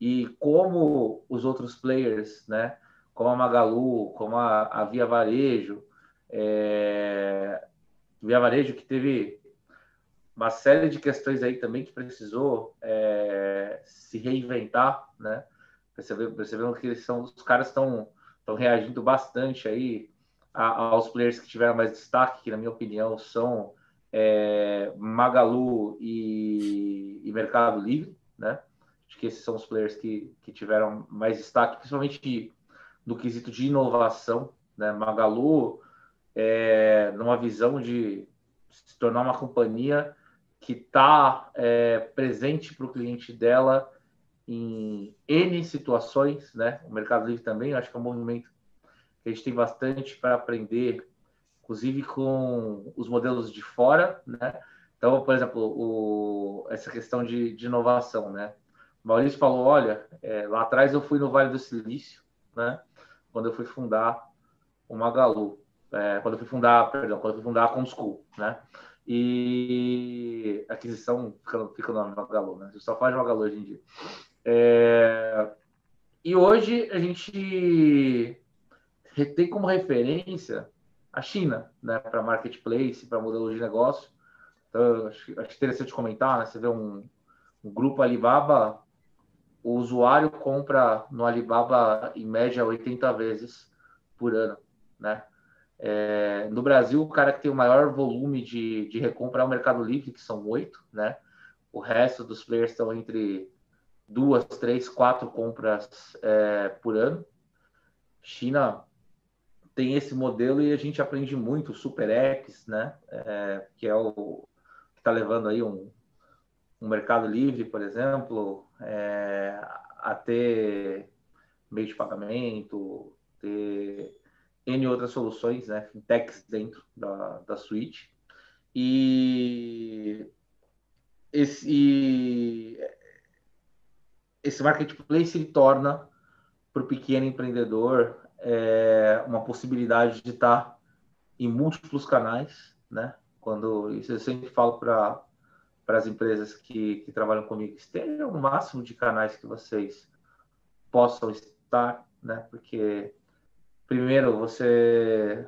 E como os outros players, né, como a Magalu, como a, a Via Varejo, é, Via Varejo que teve uma série de questões aí também que precisou é, se reinventar, né? Percebendo, percebendo que eles são, os caras estão reagindo bastante aí a, aos players que tiveram mais destaque, que na minha opinião são é, Magalu e, e, Mercado Livre, né? Acho que esses são os players que, que tiveram mais destaque, principalmente no quesito de inovação, né? Magalu, é, numa visão de se tornar uma companhia que está é, presente para o cliente dela em N situações, né? O Mercado Livre também, acho que é um movimento a gente tem bastante para aprender, inclusive com os modelos de fora, né? Então, por exemplo, o, essa questão de, de, inovação, né? O Maurício falou, olha, é, lá atrás eu fui no Vale do Silício, né? Quando eu fui fundar o Magalu, é, quando eu fui fundar, perdão, quando eu fui fundar a Comschool, né? E aquisição fica, fica no Magalu, né? A gente só faz Magalu hoje em dia. É, e hoje a gente tem como referência a China, né, para marketplace, para modelo de negócio. Então, acho, acho interessante comentar, né? Você vê um, um grupo Alibaba, o usuário compra no Alibaba em média 80 vezes por ano, né? É, no Brasil, o cara que tem o maior volume de, de recompra é o Mercado Livre, que são oito, né? O resto dos players estão entre duas, três, quatro compras é, por ano. China tem esse modelo e a gente aprende muito, o Super X, né? É, que é o que está levando aí um, um Mercado Livre, por exemplo, é, a ter meio de pagamento, ter N outras soluções, né, fintechs dentro da, da suite. E esse, esse marketplace ele torna para o pequeno empreendedor é, uma possibilidade de estar em múltiplos canais, né? Quando isso eu sempre falo para para as empresas que, que trabalham comigo, estejam no máximo de canais que vocês possam estar, né? Porque primeiro você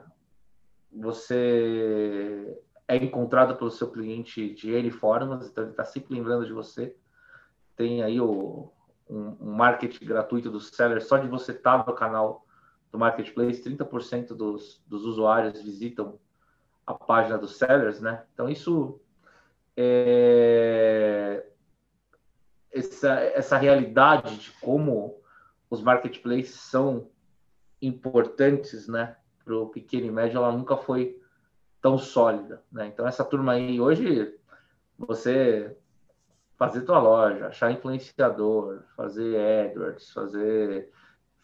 você é encontrado pelo seu cliente de N formas, então ele está sempre lembrando de você. Tem aí o, um, um marketing gratuito do seller, só de você estar tá no canal do Marketplace, 30% dos, dos usuários visitam a página dos sellers, né? Então isso é, essa, essa realidade de como os marketplaces são importantes, né, para o pequeno e médio, ela nunca foi tão sólida, né? Então essa turma aí hoje você fazer tua loja, achar influenciador, fazer AdWords, fazer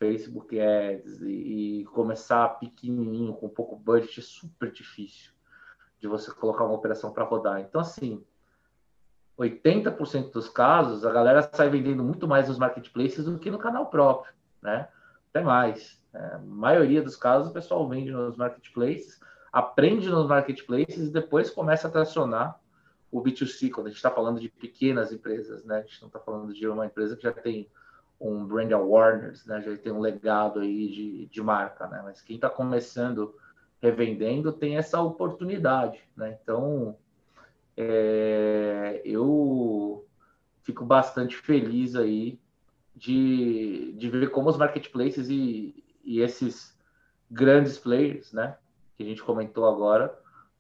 Facebook Ads e, e, começar pequenininho com pouco budget é super difícil de você colocar uma operação para rodar. Então assim, 80% dos casos a galera sai vendendo muito mais nos marketplaces do que no canal próprio, né? Até mais. É, a maioria dos casos o pessoal vende nos marketplaces, aprende nos marketplaces e depois começa a tracionar o B2C, quando a gente está falando de pequenas empresas, né? A gente não está falando de uma empresa que já tem um brand awareness, né? Já tem um legado aí de, de marca, né? Mas quem está começando revendendo tem essa oportunidade, né? Então, é, eu fico bastante feliz aí de, de ver como os marketplaces e, e esses grandes players, né? Que a gente comentou agora,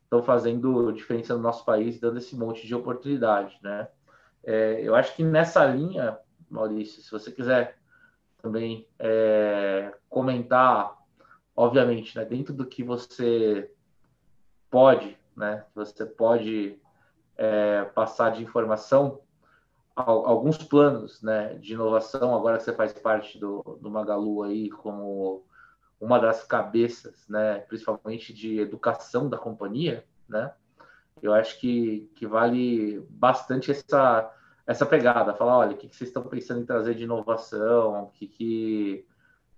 estão fazendo diferença no nosso país, dando esse monte de oportunidade, né? É, eu acho que nessa linha, Maurício, se você quiser também é, comentar, obviamente, né, dentro do que você pode, né, você pode é, passar de informação, alguns planos, né, de inovação. Agora que você faz parte do, do Magalu aí como uma das cabeças, né, principalmente de educação da companhia, né? Eu acho que, que vale bastante essa, essa pegada, falar, olha, o que, vocês estão pensando em trazer de inovação, que, que,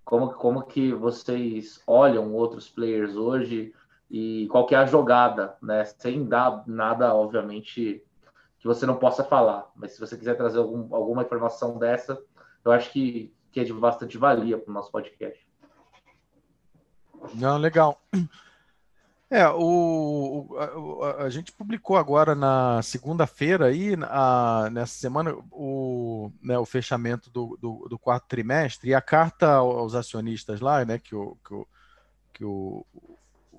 como, como que vocês olham outros players hoje e qual que é a jogada, né? Sem dar nada, obviamente, que você não possa falar. Mas se você quiser trazer algum, alguma informação dessa, eu acho que, que é de bastante valia para o nosso podcast. Não, legal. É, o, o a, a, gente publicou agora na segunda-feira aí, a, nessa semana, o, né, o fechamento do, do, do, quarto trimestre. E a carta aos acionistas lá, né, que o, que o, que o,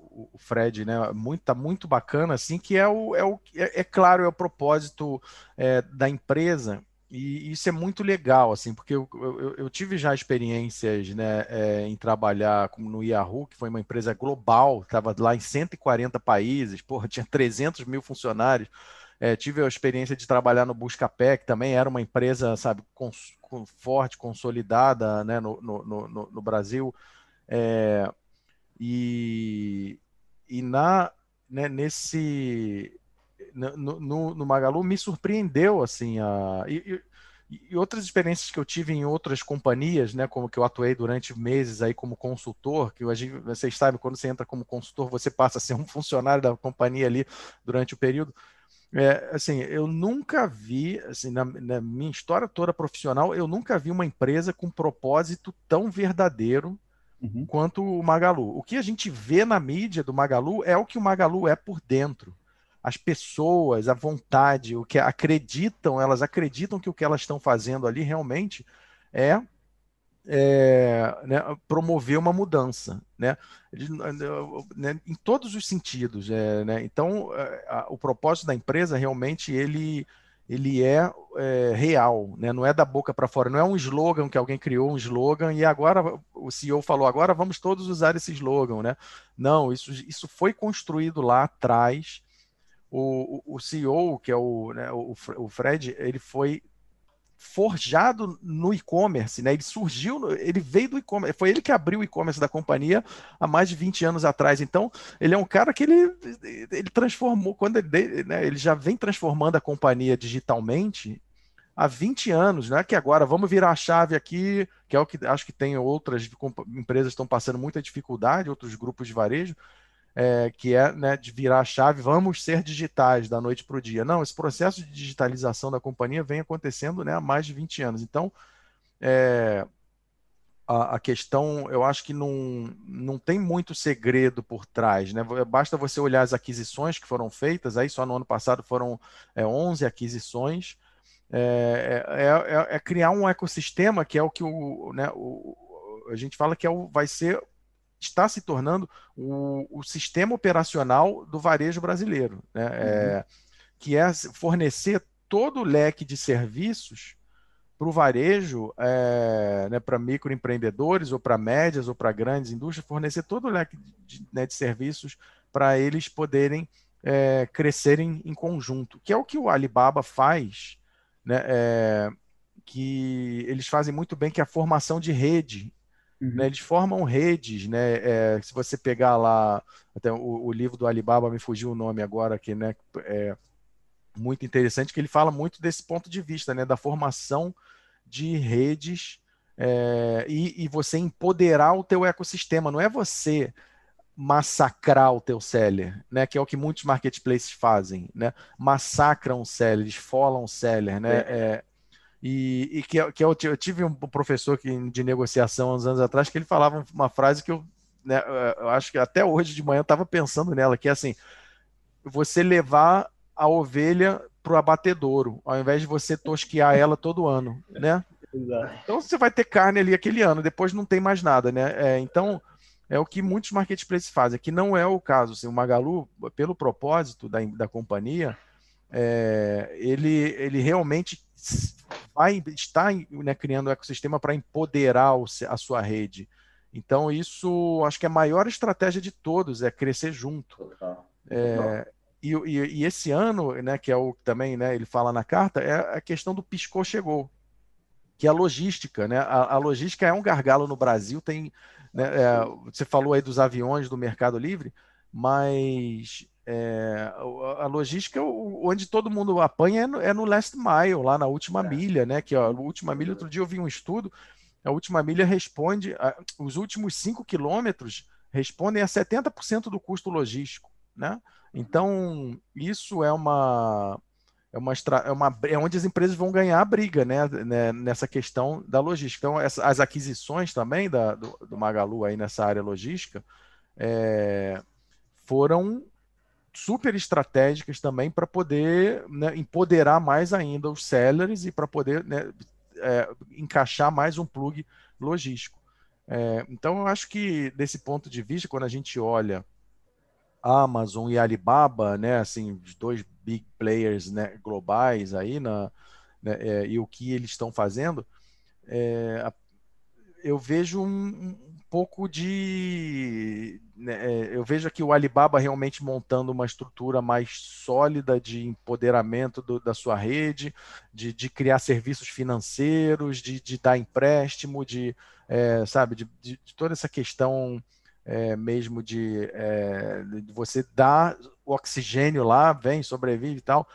o Fred, né, muito, tá muito bacana, assim, que é o, é, o, é, é claro, é o propósito é, da empresa e isso é muito legal, assim, porque eu, eu, eu tive já experiências né, é, em trabalhar como no Yahoo, que foi uma empresa global, estava lá em 140 países, porra, tinha 300 mil funcionários. É, tive a experiência de trabalhar no Buscapé, que também era uma empresa, sabe, com, com forte, consolidada né, no, no, no, no Brasil. É, e, e na, né, nesse no, no, no, Magalu me surpreendeu assim a e, e, outras experiências que eu tive em outras companhias, né, como que eu atuei durante meses aí como consultor, que hoje vocês sabem quando você entra como consultor você passa a ser um funcionário da companhia ali durante o período. É, assim, eu nunca vi, assim, na, na minha história toda profissional, eu nunca vi uma empresa com propósito tão verdadeiro uhum. quanto o Magalu. O que a gente vê na mídia do Magalu é o que o Magalu é por dentro. As pessoas, a vontade, o que acreditam, elas acreditam que o que elas estão fazendo ali realmente é é, né, promover uma mudança, né, né, em todos os sentidos. É, né, então, é, a, o propósito da empresa realmente ele, ele é, é real, né, não é da boca para fora, não é um slogan que alguém criou um slogan e agora o CEO falou agora vamos todos usar esse slogan, né? Não, isso, isso foi construído lá atrás. O, o, CEO, que é o, né, o, o Fred, ele foi forjado no e-commerce, né? Ele surgiu, ele veio do e-commerce, foi ele que abriu o e-commerce da companhia há mais de 20 anos atrás. Então, ele é um cara que ele, ele transformou, quando ele, né, ele já vem transformando a companhia digitalmente há 20 anos, não é que agora vamos virar a chave aqui, que é o que acho que tem outras empresas estão passando muita dificuldade, outros grupos de varejo, é, que é né, de virar a chave, vamos ser digitais da noite para o dia. Não, esse processo de digitalização da companhia vem acontecendo né, há mais de 20 anos. Então, é, a, a, questão, eu acho que não, não tem muito segredo por trás. Né? Basta você olhar as aquisições que foram feitas, aí só no ano passado foram é, 11 aquisições. É, é, é, é, criar um ecossistema que é o que o, né, o, a gente fala que é o, vai ser está se tornando o, o sistema operacional do varejo brasileiro, né? Uhum. É, que é fornecer todo o leque de serviços para o varejo, é, né, para microempreendedores ou para médias ou para grandes indústrias, fornecer todo o leque de, né, de serviços para eles poderem é, crescerem em conjunto, que é o que o Alibaba faz, né, é, que eles fazem muito bem, que é a formação de rede Uhum. Né, eles formam redes, né? É, se você pegar lá, até o, o, livro do Alibaba me fugiu o nome agora aqui, né? É muito interessante que ele fala muito desse ponto de vista, né? Da formação de redes é, e, e você empoderar o teu ecossistema. Não é você massacrar o teu seller, né? Que é o que muitos marketplaces fazem, né? Massacram o seller, esfolam o seller, né? É. É, e, e que, que eu, eu, tive um professor que, de negociação uns anos atrás que ele falava uma frase que eu, né, eu acho que até hoje de manhã eu estava pensando nela, que é assim, você levar a ovelha para o abatedouro, ao invés de você tosquear ela todo ano, né? Exato. Então você vai ter carne ali aquele ano, depois não tem mais nada, né? É, então é o que muitos marketplaces fazem, que não é o caso. Assim, o Magalu, pelo propósito da, da companhia, é, ele, ele realmente vai estar né, criando um ecossistema para empoderar a sua rede. Então, isso acho que é a maior estratégia de todos, é crescer junto. É, e, e, e, esse ano, né, que é o também né, ele fala na carta, é a questão do piscou chegou, que é a logística. Né? A, a logística é um gargalo no Brasil, tem. Né, é, você falou aí dos aviões do Mercado Livre, mas é, a logística, onde todo mundo apanha é no, é no last mile, lá na última é. milha, né? Que ó, a última milha, outro dia eu vi um estudo, a última milha responde, a, os últimos 5 quilômetros respondem a 70% do custo logístico, né? Então, isso é uma, é uma, é uma é onde as empresas vão ganhar a briga, né? né nessa questão da logística. Então, essa, as aquisições também da, do, do Magalu aí nessa área logística é, foram super estratégicas também para poder né, empoderar mais ainda os sellers e para poder né, é, encaixar mais um plug logístico. É, então, eu acho que, desse ponto de vista, quando a gente olha Amazon e Alibaba, né, assim, os dois big players né, globais aí, na, né, é, e o que eles estão fazendo, é, eu vejo um, pouco de. Né, é, eu vejo aqui o Alibaba realmente montando uma estrutura mais sólida de empoderamento do, da sua rede, de, de, criar serviços financeiros, de, de dar empréstimo, de, é, sabe, de, de, toda essa questão é, mesmo de, é, de, você dar o oxigênio lá, vem, sobrevive e tal.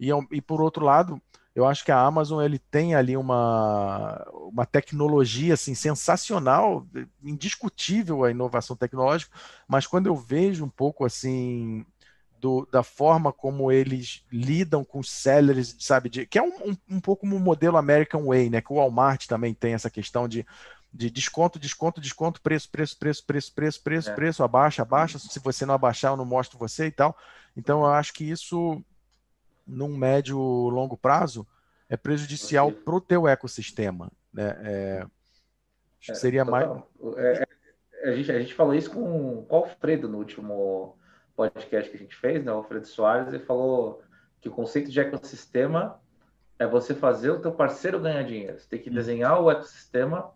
E, e por outro lado, eu acho que a Amazon ele tem ali uma, uma tecnologia assim sensacional, indiscutível a inovação tecnológica, mas quando eu vejo um pouco assim do, da forma como eles lidam com os sellers, sabe, de, que é um, um, um pouco como o modelo American Way, né, que o Walmart também tem essa questão de de desconto, desconto, desconto, preço, preço, preço, preço, preço, preço, é. preço, abaixa, abaixa. Se você não abaixar, eu não mostro você e tal. Então, eu acho que isso, num médio longo prazo, é prejudicial para o teu ecossistema. Né? É, acho que é, seria mais. É, é, a, gente, a gente falou isso com, com o Alfredo no último podcast que a gente fez, né? O Alfredo Soares, ele falou que o conceito de ecossistema é você fazer o teu parceiro ganhar dinheiro. Você tem que desenhar o ecossistema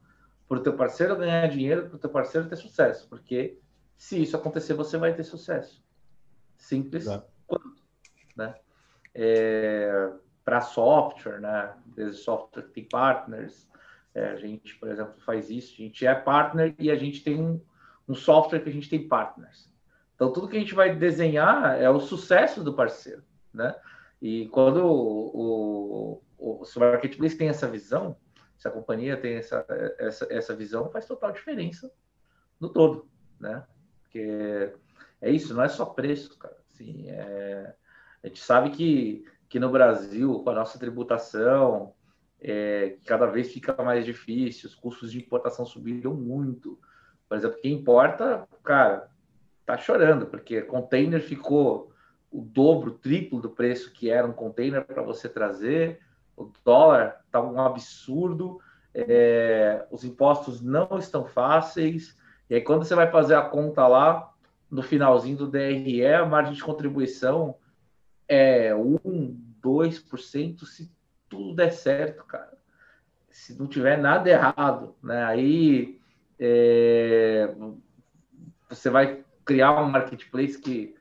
para o teu parceiro ganhar dinheiro, para o teu parceiro ter sucesso. Porque se isso acontecer, você vai ter sucesso. Simples é. quanto, né? É, para software, né? Desde software que tem partners. É, a gente, por exemplo, faz isso. A gente é partner e a gente tem um, um software que a gente tem partners. Então, tudo que a gente vai desenhar é o sucesso do parceiro, né? E quando o, o, o, o marketplace tem essa visão, se a companhia tem essa, essa, essa visão, faz total diferença no todo, né? Porque é isso, não é só preço, cara. Assim, é, a gente sabe que, que no Brasil, com a nossa tributação, é, cada vez fica mais difícil, os custos de importação subiram muito. Por exemplo, quem importa, cara, tá chorando, porque container ficou o dobro, o triplo do preço que era um container para você trazer, o dólar está um absurdo, é, os impostos não estão fáceis, e aí quando você vai fazer a conta lá, no finalzinho do DRE, a margem de contribuição é 1, 2%, se tudo der certo, cara. Se não tiver nada errado, né? Aí é, você vai criar um marketplace que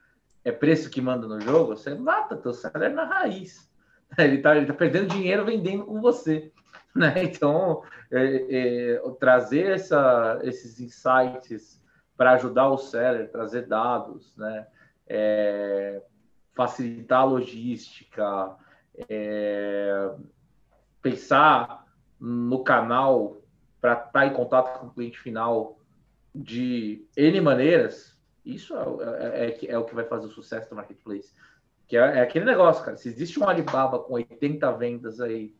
é preço que manda no jogo, você mata teu salário na raiz. Ele está ele tá perdendo dinheiro vendendo com você. Né? Então, é, é, trazer essa, esses insights para ajudar o seller, trazer dados, né? É, facilitar a logística, é, pensar no canal para estar tá em contato com o cliente final de N maneiras, isso é, é, é, é, o que vai fazer o sucesso do marketplace. Que é, é, aquele negócio, cara. Se existe um Alibaba com 80 vendas aí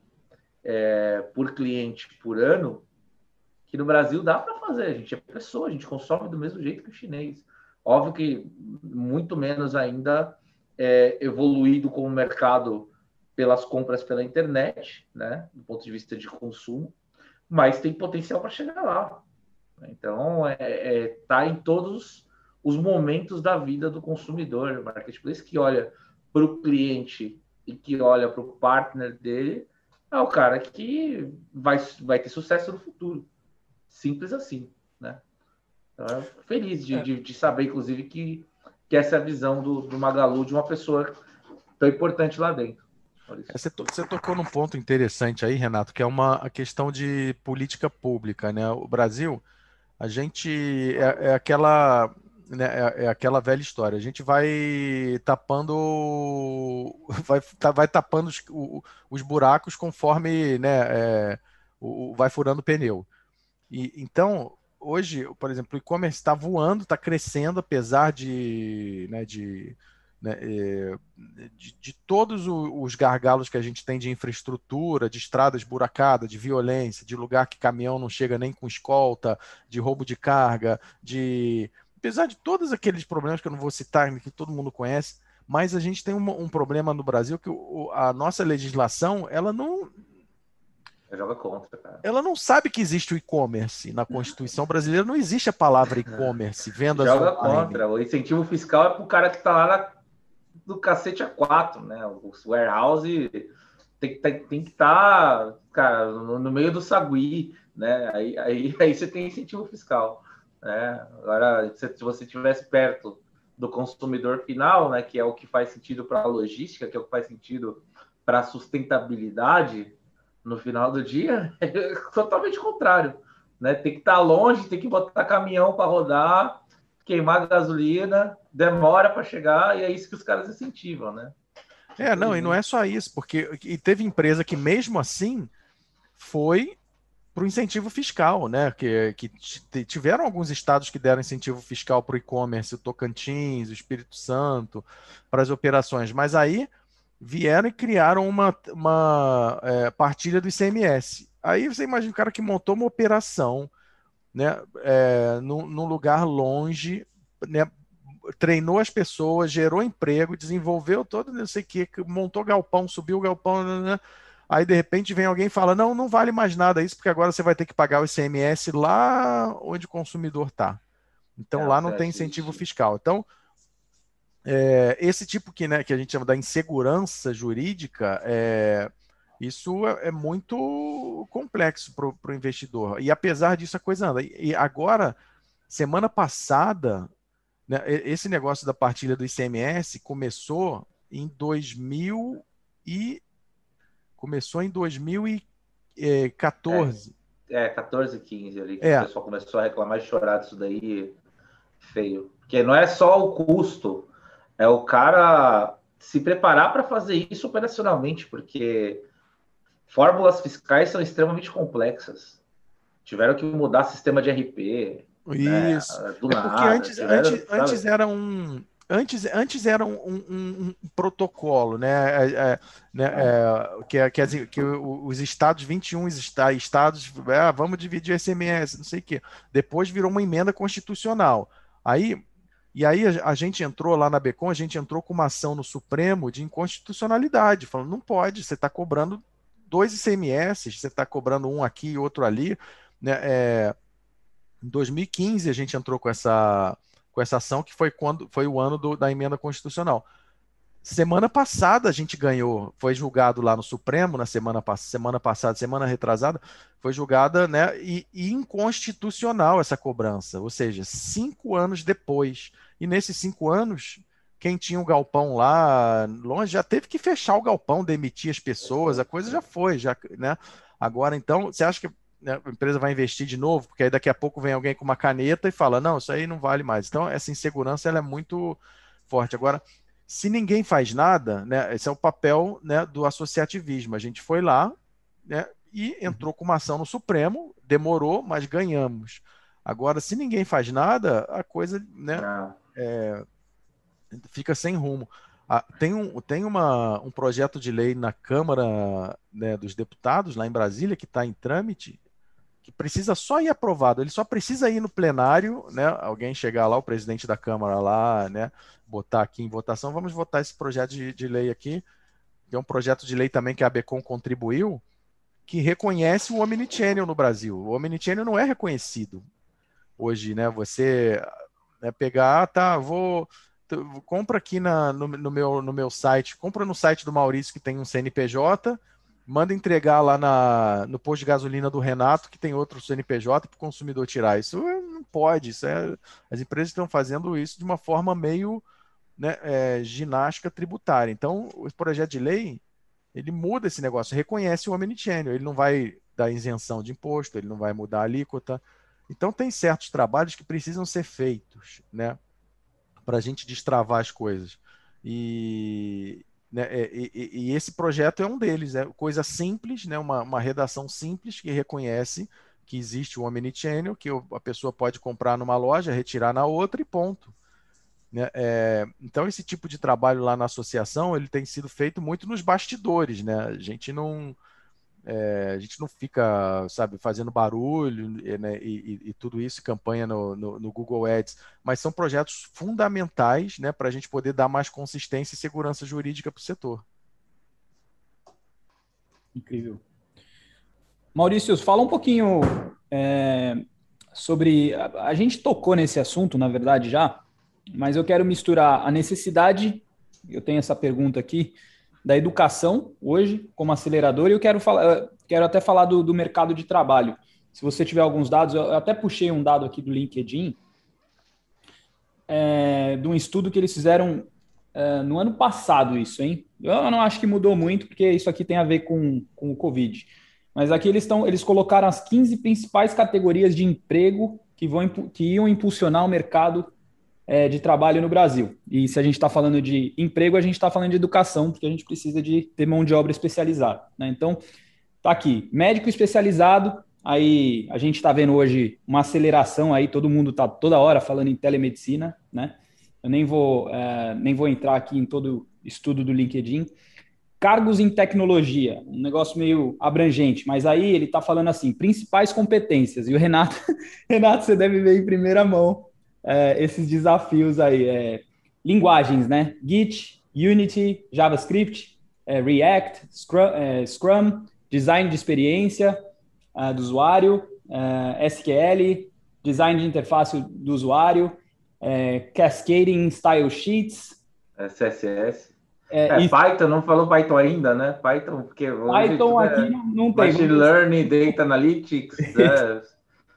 é, por cliente por ano, que no Brasil dá para fazer. A gente é pessoa, a gente consome do mesmo jeito que o chinês. Óbvio que muito menos ainda é evoluído como mercado pelas compras pela internet, né, do ponto de vista de consumo, mas tem potencial para chegar lá. Então, é, é, tá em todos os momentos da vida do consumidor, marketplace que olha para o cliente e que olha para o partner dele, é o cara que vai, vai ter sucesso no futuro. Simples assim, né? Então, feliz de, é. de, de, saber, inclusive, que, que essa é a visão do, do Magalu de uma pessoa tão importante lá dentro. É, você, você tocou num ponto interessante aí, Renato, que é uma a questão de política pública, né? O Brasil, a gente é, é aquela né, é, é, aquela velha história. A gente vai tapando, vai, tá, vai tapando os, os buracos conforme né, é, o, vai furando o pneu. E, então, hoje, por exemplo, o e-commerce está voando, está crescendo, apesar de, né, de, né, é, de, de, todos os gargalos que a gente tem de infraestrutura, de estradas buracadas, de violência, de lugar que caminhão não chega nem com escolta, de roubo de carga, de apesar de todos aqueles problemas que eu não vou citar, que todo mundo conhece, mas a gente tem um, um problema no Brasil que o, a nossa legislação, ela não joga contra, cara. Ela não sabe que existe o e-commerce. Na Constituição brasileira não existe a palavra e-commerce, vendas Joga online. contra. O incentivo fiscal é para o cara que está lá na, do cacete a quatro, né? O warehouse tem, tem, tem que estar, tá, cara, no, no, meio do sagui, né? Aí, aí, aí você tem incentivo fiscal. Né? Agora, se você estivesse perto do consumidor final, né, que é o que faz sentido para a logística, que é o que faz sentido para a sustentabilidade, no final do dia, é totalmente contrário. Né? Tem que estar tá longe, tem que botar caminhão para rodar, queimar gasolina, demora para chegar, e é isso que os caras incentivam, né? É, não, e não é só isso, porque e teve empresa que mesmo assim foi para o incentivo fiscal, né? Que, que tiveram alguns estados que deram incentivo fiscal para o e-commerce, o Tocantins, o Espírito Santo, para as operações, mas aí vieram e criaram uma, uma é, partilha do ICMS. Aí você imagina o cara que montou uma operação né, é, num, num lugar longe, né, treinou as pessoas, gerou emprego, desenvolveu todo, não sei o que, montou galpão, subiu o galpão, né, né, aí de repente vem alguém e fala, não, não vale mais nada isso, porque agora você vai ter que pagar o ICMS lá onde o consumidor está. Então é, lá não tem incentivo fiscal. Então, é, esse tipo que, né, que a gente chama da insegurança jurídica, é, isso é, é muito complexo para o investidor. E apesar disso, a coisa anda. E agora, semana passada, né, esse negócio da partilha do ICMS começou em 2000 e começou em 2014. É, é 14, 15 ali que é. o pessoal começou a reclamar e chorar disso daí feio. Porque não é só o custo, é o cara se preparar para fazer isso operacionalmente, porque fórmulas fiscais são extremamente complexas. Tiveram que mudar sistema de RP. Né, isso. Né, do é nada, porque antes, tiveram, antes, antes era um. Antes, antes era um, um, um protocolo, né? É, é, né é, que, que, que os estados, 21 estados, é, vamos dividir o SMS, não sei o quê. Depois virou uma emenda constitucional. Aí e aí a, gente entrou lá na Becom, a gente entrou com uma ação no Supremo de inconstitucionalidade, falando, não pode, você está cobrando dois ICMS, você está cobrando um aqui e outro ali. Né? É, em 2015 a gente entrou com essa, com essa ação que foi quando foi o ano do, da emenda constitucional. Semana passada a gente ganhou, foi julgado lá no Supremo, na semana, semana passada, semana retrasada, foi julgada né, e, e inconstitucional essa cobrança, ou seja, cinco anos depois. E nesses cinco anos, quem tinha um galpão lá longe já teve que fechar o galpão, demitir as pessoas, a coisa já foi, já, né? Agora, então, você acha que né, a empresa vai investir de novo? Porque aí daqui a pouco vem alguém com uma caneta e fala, não, isso aí não vale mais. Então, essa insegurança ela é muito forte. Agora, se ninguém faz nada, né, esse é o papel né, do associativismo. A gente foi lá né, e entrou com uma ação no Supremo, demorou, mas ganhamos. Agora, se ninguém faz nada, a coisa né, é, fica sem rumo. Ah, tem um, tem uma, um projeto de lei na Câmara né, dos Deputados, lá em Brasília, que está em trâmite, que precisa só ir aprovado. Ele só precisa ir no plenário, né? Alguém chegar lá, o presidente da Câmara lá, né? Botar aqui em votação. Vamos votar esse projeto de, de lei aqui, que é um projeto de lei também que a Becom contribuiu, que reconhece o Omnichannel no Brasil. O Omnichannel não é reconhecido hoje, né? Você né, pegar, ah, tá, vou compra aqui na, no, no, meu, no meu site, compra no site do Maurício que tem um CNPJ, manda entregar lá na, no posto de gasolina do Renato, que tem outro CNPJ, para o consumidor tirar. Isso não pode, isso é, as empresas estão fazendo isso de uma forma meio né, é, ginástica tributária. Então, o projeto de lei, ele muda esse negócio, reconhece o omnichannel, ele não vai dar isenção de imposto, ele não vai mudar a alíquota. Então, tem certos trabalhos que precisam ser feitos, né? para a gente destravar as coisas. E, né, é, e, e, esse projeto é um deles, é coisa simples, né, uma, uma redação simples que reconhece que existe o Omnichannel, que a pessoa pode comprar numa loja, retirar na outra e ponto. Né? É, então, esse tipo de trabalho lá na associação, ele tem sido feito muito nos bastidores, né? A gente não é, a gente não fica, sabe, fazendo barulho né, e, e, e, tudo isso, campanha no, no, no, Google Ads, mas são projetos fundamentais né, para a gente poder dar mais consistência e segurança jurídica para o setor. Incrível. Maurício, fala um pouquinho é, sobre. A, a gente tocou nesse assunto, na verdade, já, mas eu quero misturar a necessidade. Eu tenho essa pergunta aqui da educação hoje como acelerador e eu quero falar, quero até falar do, do, mercado de trabalho. Se você tiver alguns dados, eu até puxei um dado aqui do LinkedIn é, de um estudo que eles fizeram é, no ano passado, isso, hein? Eu não acho que mudou muito, porque isso aqui tem a ver com, com o Covid. Mas aqui eles estão, eles colocaram as 15 principais categorias de emprego que, vão, que iam impulsionar o mercado é, de trabalho no Brasil. E se a gente está falando de emprego, a gente está falando de educação, porque a gente precisa de ter mão de obra especializada. Né? Então, tá aqui, médico especializado. Aí a gente está vendo hoje uma aceleração aí, todo mundo está toda hora falando em telemedicina, né? Eu nem vou, é, nem vou entrar aqui em todo estudo do LinkedIn. cargos em tecnologia, um negócio meio abrangente, mas aí ele está falando assim, principais competências, e o Renato, Renato, você deve ver em primeira mão é, esses desafios aí, é, linguagens, né, Git, Unity, JavaScript, é, React, Scrum, é, Scrum, design de experiência uh, do usuário, é, SQL, design de interface do usuário, cascading style sheets, CSS. É, é, Python, não falou Python ainda, né? Python, porque Python aqui é não, não tem. Machine Learning, Data Analytics.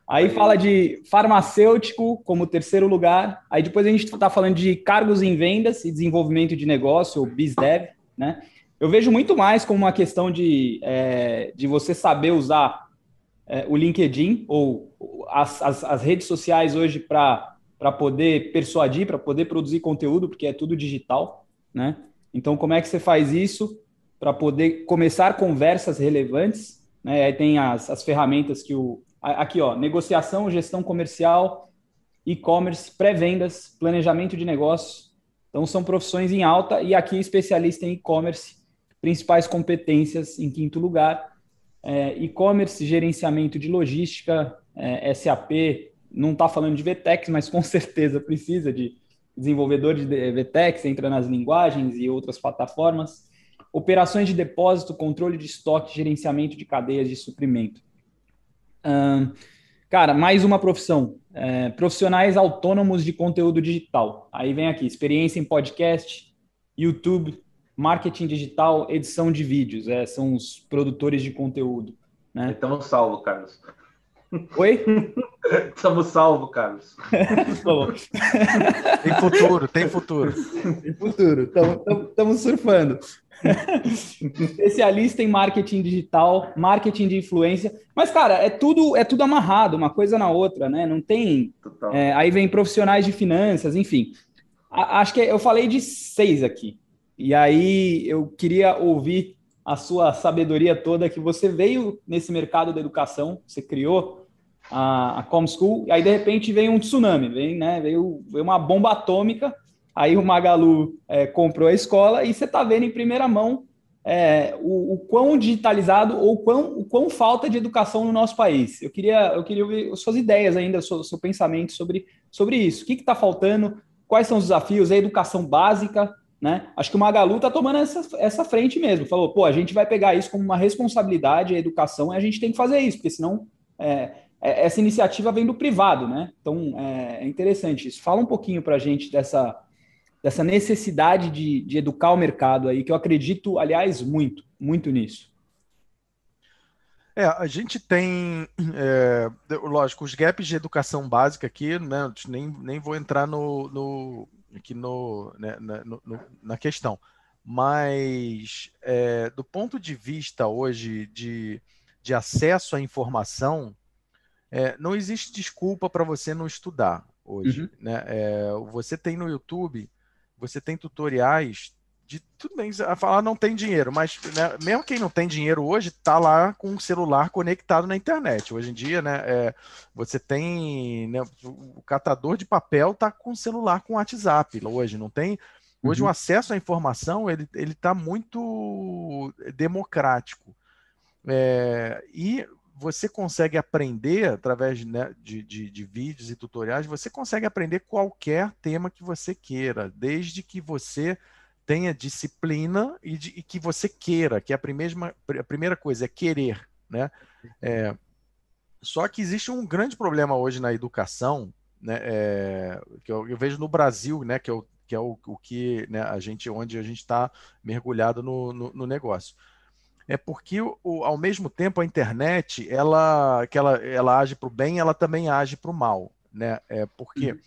Aí fala de farmacêutico como terceiro lugar. Aí depois a gente está falando de cargos em vendas e desenvolvimento de negócio, ou BizDev, né? Eu vejo muito mais como uma questão de, é, de você saber usar é, o LinkedIn ou as, as, as redes sociais hoje para poder persuadir, para poder produzir conteúdo, porque é tudo digital, né? Então, como é que você faz isso para poder começar conversas relevantes? Né? Aí tem as, as ferramentas que o. Aqui, ó, negociação, gestão comercial, e-commerce, pré-vendas, planejamento de negócios. Então, são profissões em alta, e aqui especialista em e-commerce, principais competências em quinto lugar. É, e-commerce, gerenciamento de logística, é, SAP, não está falando de VTEX, mas com certeza precisa de desenvolvedor de VTEX, entra nas linguagens e outras plataformas. Operações de depósito, controle de estoque, gerenciamento de cadeias de suprimento. Cara, mais uma profissão. É, profissionais autônomos de conteúdo digital. Aí vem aqui, experiência em podcast, YouTube, marketing digital, edição de vídeos. É, são os produtores de conteúdo. Né? Estamos salvos, Carlos. Oi? Estamos salvos, Carlos. tem futuro, tem futuro. Tem futuro, estamos surfando. Especialista em marketing digital, marketing de influência. Mas, cara, é tudo, é tudo amarrado, uma coisa na outra, né? Não tem. É, aí vem profissionais de finanças, enfim. A, acho que eu falei de seis aqui. E aí eu queria ouvir a sua sabedoria toda que você veio nesse mercado da educação, você criou a, a ComSchool, e aí de repente veio um tsunami, veio, né, veio, veio uma bomba atômica, aí o Magalu é, comprou a escola e você está vendo em primeira mão é, o, o, quão digitalizado ou quão, o quão falta de educação no nosso país. Eu queria, eu queria ouvir suas ideias ainda, seu, seu pensamento sobre, sobre isso. O que está faltando? Quais são os desafios? A educação básica, né? Acho que o Magalu está tomando essa, essa frente mesmo. Falou, pô, a gente vai pegar isso como uma responsabilidade, a educação, e a gente tem que fazer isso, porque senão é, é, essa iniciativa vem do privado, né? Então é, é interessante isso. Fala um pouquinho para a gente dessa, dessa necessidade de, de educar o mercado aí, que eu acredito, aliás, muito, muito nisso. É, a gente tem, é, lógico, os gaps de educação básica aqui, né? Nem, nem vou entrar no, no aqui no, né, na, no, na questão. Mas, é, do ponto de vista hoje de, de acesso à informação, é, não existe desculpa para você não estudar hoje. Uhum. Né? É, você tem no YouTube, você tem tutoriais de tudo bem, a falar não tem dinheiro, mas né, mesmo quem não tem dinheiro hoje está lá com o celular conectado na internet. Hoje em dia, né, é, você tem né, o catador de papel está com o celular com WhatsApp hoje, não tem. Hoje uhum. o acesso à informação ele ele está muito democrático é, e você consegue aprender através né, de, de, de, vídeos e tutoriais. Você consegue aprender qualquer tema que você queira, desde que você tenha disciplina e, de, e, que você queira, que é a primeira, a primeira coisa é querer, né? É, só que existe um grande problema hoje na educação, né? É, que eu, eu, vejo no Brasil, né? Que, eu, que é o, o que né, a gente, onde a gente está mergulhado no, no, no, negócio. É porque o, ao mesmo tempo a internet, ela, que ela, ela age para o bem, ela também age para o mal, né? É porque uhum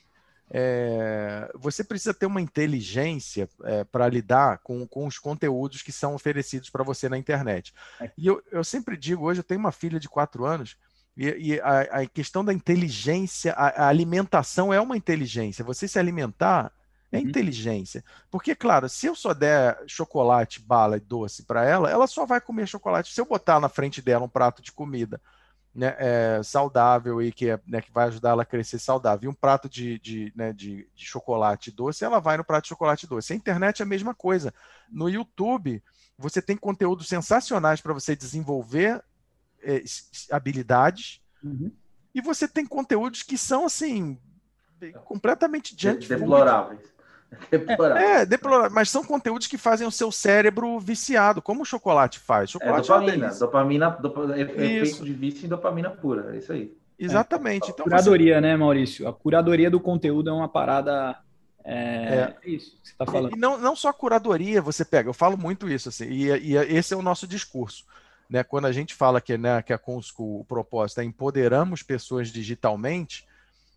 é, você precisa ter uma inteligência é, para lidar com, com os conteúdos que são oferecidos para você na internet. É. E eu, eu sempre digo, hoje eu tenho uma filha de quatro anos, e, e a, a, questão da inteligência, a, a, alimentação é uma inteligência. Você se alimentar é uhum. inteligência. Porque, claro, se eu só der chocolate, bala e doce para ela, ela só vai comer chocolate. Se eu botar na frente dela um prato de comida né, é, saudável e que, é, né, que vai ajudar ela a crescer saudável. E um prato de, de, né, de, de, chocolate doce, ela vai no prato de chocolate doce. A internet é a mesma coisa. No YouTube, você tem conteúdos sensacionais para você desenvolver é, habilidades, uhum. e você tem conteúdos que são assim completamente junk deploráveis. Deplorável. É, deplorável, mas são conteúdos que fazem o seu cérebro viciado, como o chocolate faz. É, chocolate é dopamina, é dopamina, dopamina, efeito de vício em dopamina pura, é isso aí. Exatamente. É. Então, curadoria, você... né, Maurício? A curadoria do conteúdo é uma parada. É, é isso que você está falando. E não, não só a curadoria você pega, eu falo muito isso, assim, e, e esse é o nosso discurso. Né? Quando a gente fala que, né, que a Conschool, o propósito é empoderamos pessoas digitalmente,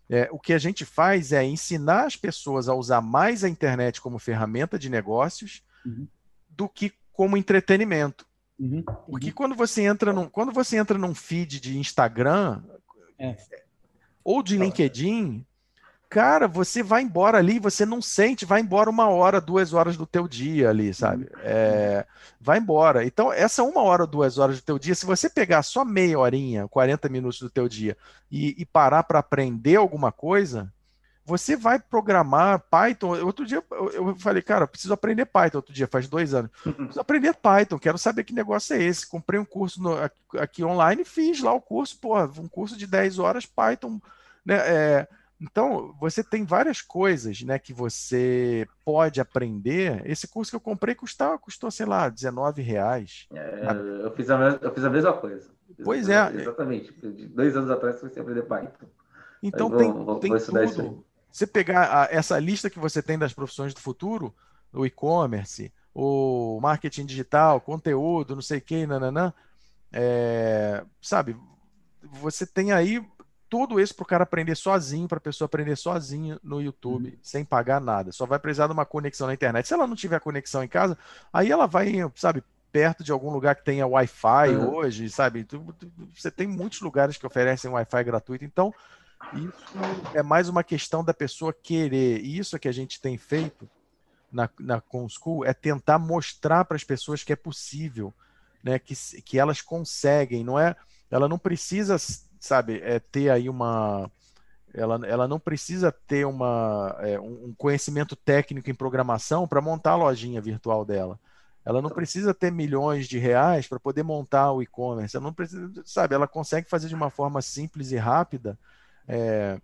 é, o que a gente faz é ensinar as pessoas a usar mais a internet como ferramenta de negócios uhum. do que como entretenimento. Uhum. Porque uhum. quando você entra num, quando você entra num feed de Instagram é. ou de LinkedIn, cara, você vai embora ali, você não sente, vai embora uma hora, duas horas do teu dia ali, sabe? Uhum. É, vai embora. Então, essa uma hora, duas horas do teu dia, se você pegar só meia horinha, 40 minutos do teu dia e, e parar para aprender alguma coisa, você vai programar Python. Outro dia eu falei, cara, preciso aprender Python. Outro dia, faz dois anos. Preciso aprender Python, quero saber que negócio é esse. Comprei um curso no, aqui online e fiz lá o curso, pô, um curso de 10 horas Python, né? É, então, você tem várias coisas né, que você pode aprender. Esse curso que eu comprei custava, custou, sei lá, 19 reais. É, eu, fiz a, eu fiz a mesma coisa. Pois é. Exatamente. Dois anos atrás você aprender Python. Então, vou, tem, vou, tem vou tudo. Você pegar a, essa lista que você tem das profissões do futuro, o e-commerce, o marketing digital, conteúdo, não sei o que, nananã, é, sabe, você tem aí tudo isso para o cara aprender sozinho, para a pessoa aprender sozinho no YouTube, uhum. sem pagar nada. Só vai precisar de uma conexão na internet. Se ela não tiver conexão em casa, aí ela vai, sabe, perto de algum lugar que tenha Wi-Fi uhum. hoje, sabe? Você tem muitos lugares que oferecem Wi-Fi gratuito, então isso é mais uma questão da pessoa querer. E isso é que a gente tem feito na, na ConSchool é tentar mostrar para as pessoas que é possível, né? Que, que elas conseguem, não é? Ela não precisa sabe, é ter aí uma. Ela, ela não precisa ter uma, é, um conhecimento técnico em programação para montar a lojinha virtual dela. Ela não precisa ter milhões de reais para poder montar o e-commerce. Ela não precisa, sabe? Ela consegue fazer de uma forma simples e rápida é,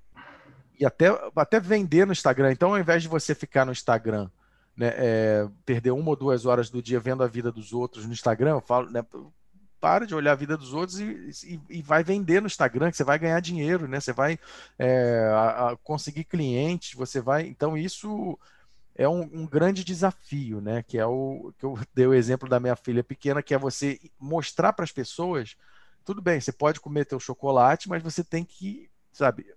e até, até vender no Instagram. Então, ao invés de você ficar no Instagram, né, é, perder uma ou duas horas do dia vendo a vida dos outros no Instagram, eu falo, né, para de olhar a vida dos outros e, e, e, vai vender no Instagram, que você vai ganhar dinheiro, né? Você vai é, a, a conseguir clientes, você vai. Então, isso é um, um, grande desafio, né? Que é o que eu dei o exemplo da minha filha pequena, que é você mostrar para as pessoas, tudo bem, você pode comer teu chocolate, mas você tem que, sabe,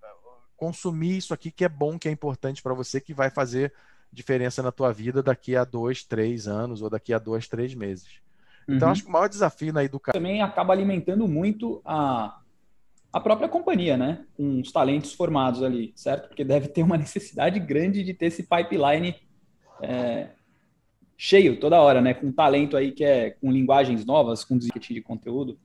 consumir isso aqui que é bom, que é importante para você, que vai fazer diferença na tua vida daqui a dois, três anos ou daqui a dois, três meses. Então, uhum. acho que o maior desafio na educação. Também acaba alimentando muito a, a própria companhia, né? Com os talentos formados ali, certo? Porque deve ter uma necessidade grande de ter esse pipeline é, cheio toda hora, né? Com talento aí que é com linguagens novas, com marketing de conteúdo.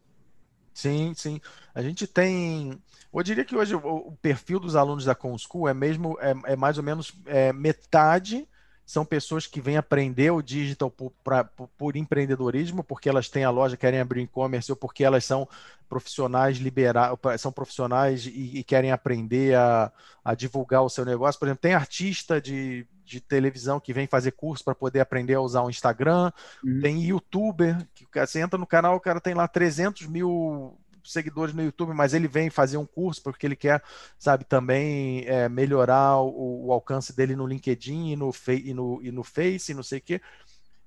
Sim, sim. A gente tem. Eu diria que hoje o perfil dos alunos da ConSchool é mesmo é, é mais ou menos é, metade são pessoas que vêm aprender o digital por, pra, por, empreendedorismo, porque elas têm a loja, querem abrir e-commerce, ou porque elas são profissionais liberais, são profissionais e, e, querem aprender a, a divulgar o seu negócio. Por exemplo, tem artista de, de televisão que vem fazer curso para poder aprender a usar o Instagram, uhum. tem youtuber, que você entra no canal, o cara tem lá 300 mil seguidores no YouTube, mas ele vem fazer um curso porque ele quer, sabe, também é, melhorar o, o, alcance dele no LinkedIn e no, e no, e no Face, e não sei o quê.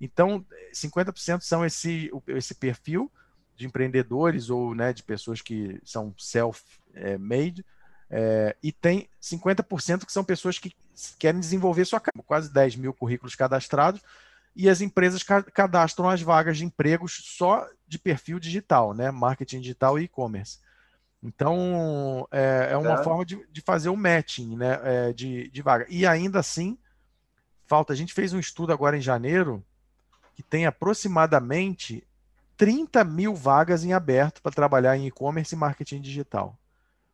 Então, 50% são esse, esse perfil de empreendedores ou né, de pessoas que são self-made, é, e tem 50% que são pessoas que querem desenvolver sua carreira, quase 10 mil currículos cadastrados, e as empresas cadastram as vagas de empregos só de perfil digital, né? Marketing digital e e-commerce. Então, é, é uma é. forma de, de, fazer o um matching né? É, de, de vaga. E ainda assim, falta. A gente fez um estudo agora em janeiro que tem aproximadamente 30 mil vagas em aberto para trabalhar em e-commerce e marketing digital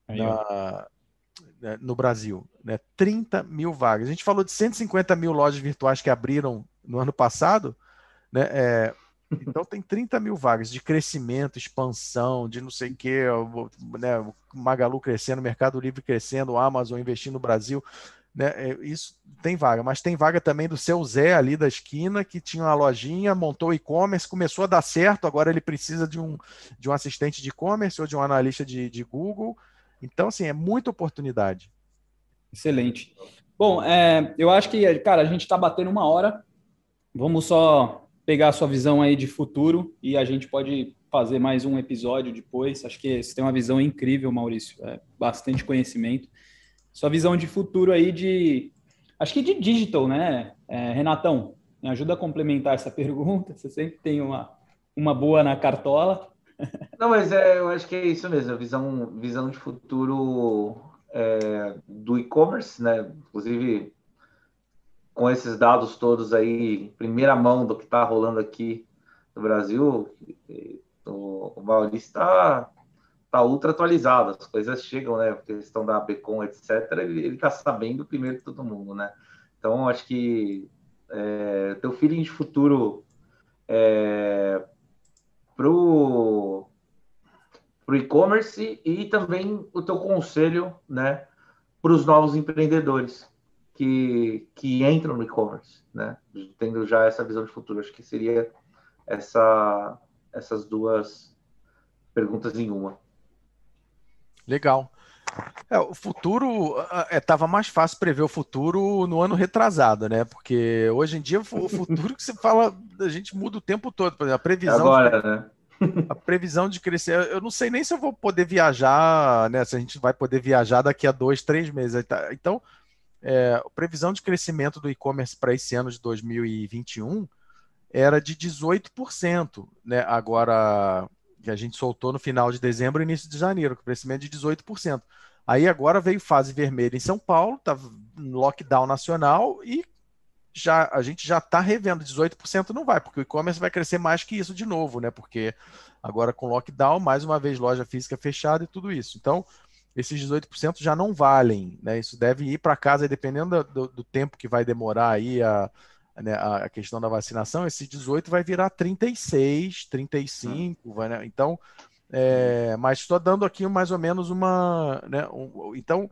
Aí, na, né, no Brasil. Né? 30 mil vagas. A gente falou de 150 mil lojas virtuais que abriram no ano passado, né? É, Então tem 30 mil vagas de crescimento, expansão, de não sei o que, né, Magalu crescendo, Mercado Livre crescendo, Amazon investindo no Brasil. Né, é, isso tem vaga, mas tem vaga também do seu Zé ali da esquina, que tinha uma lojinha, montou e-commerce, começou a dar certo, agora ele precisa de um, de um assistente de e-commerce ou de um analista de, de Google. Então, assim, é muita oportunidade. Excelente. Bom, é, eu acho que, cara, a gente está batendo uma hora. Vamos só pegar a sua visão aí de futuro e a gente pode fazer mais um episódio depois. Acho que você tem uma visão incrível, Maurício. É, bastante conhecimento. Sua visão de futuro aí de. Acho que de digital, né? É, Renatão, me ajuda a complementar essa pergunta. Você sempre tem uma, uma boa na cartola. Não, mas é, eu acho que é isso mesmo, a visão, visão de futuro é, do e-commerce, né? Inclusive, com esses dados todos aí, primeira mão do que está rolando aqui no Brasil, o, Maurício está tá ultra atualizado, as coisas chegam, né? A questão da Becon, etc., ele está sabendo primeiro que todo mundo, né? Então, acho que é, teu feeling de futuro é, pro para o e-commerce e também o teu conselho né, para os novos empreendedores que, que entram no e-commerce, né? tendo já essa visão de futuro. Acho que seria essa, essas duas perguntas em uma. Legal. É, o futuro estava é, mais fácil prever o futuro no ano retrasado, né? Porque hoje em dia o futuro que você fala, a gente muda o tempo todo. Por exemplo, a previsão. Agora, né? a previsão de crescer. Eu não sei nem se eu vou poder viajar, né? Se a gente vai poder viajar daqui a dois, três meses. Tá, então, é, a previsão de crescimento do e-commerce para esse ano de 2021 era de 18%, né? Agora que a gente soltou no final de dezembro e início de janeiro, com crescimento de 18%. Aí agora veio fase vermelha em São Paulo, tá lockdown nacional e já a gente já está revendo 18% não vai, porque o e-commerce vai crescer mais que isso de novo, né? Porque agora com lockdown, mais uma vez loja física fechada e tudo isso. Então, esses 18% já não valem, né? Isso deve ir para casa, dependendo do, do, tempo que vai demorar aí a, né, a questão da vacinação, esse 18 vai virar 36, 35, vai, né? Então, é, mas estou dando aqui mais ou menos uma, né? Um, então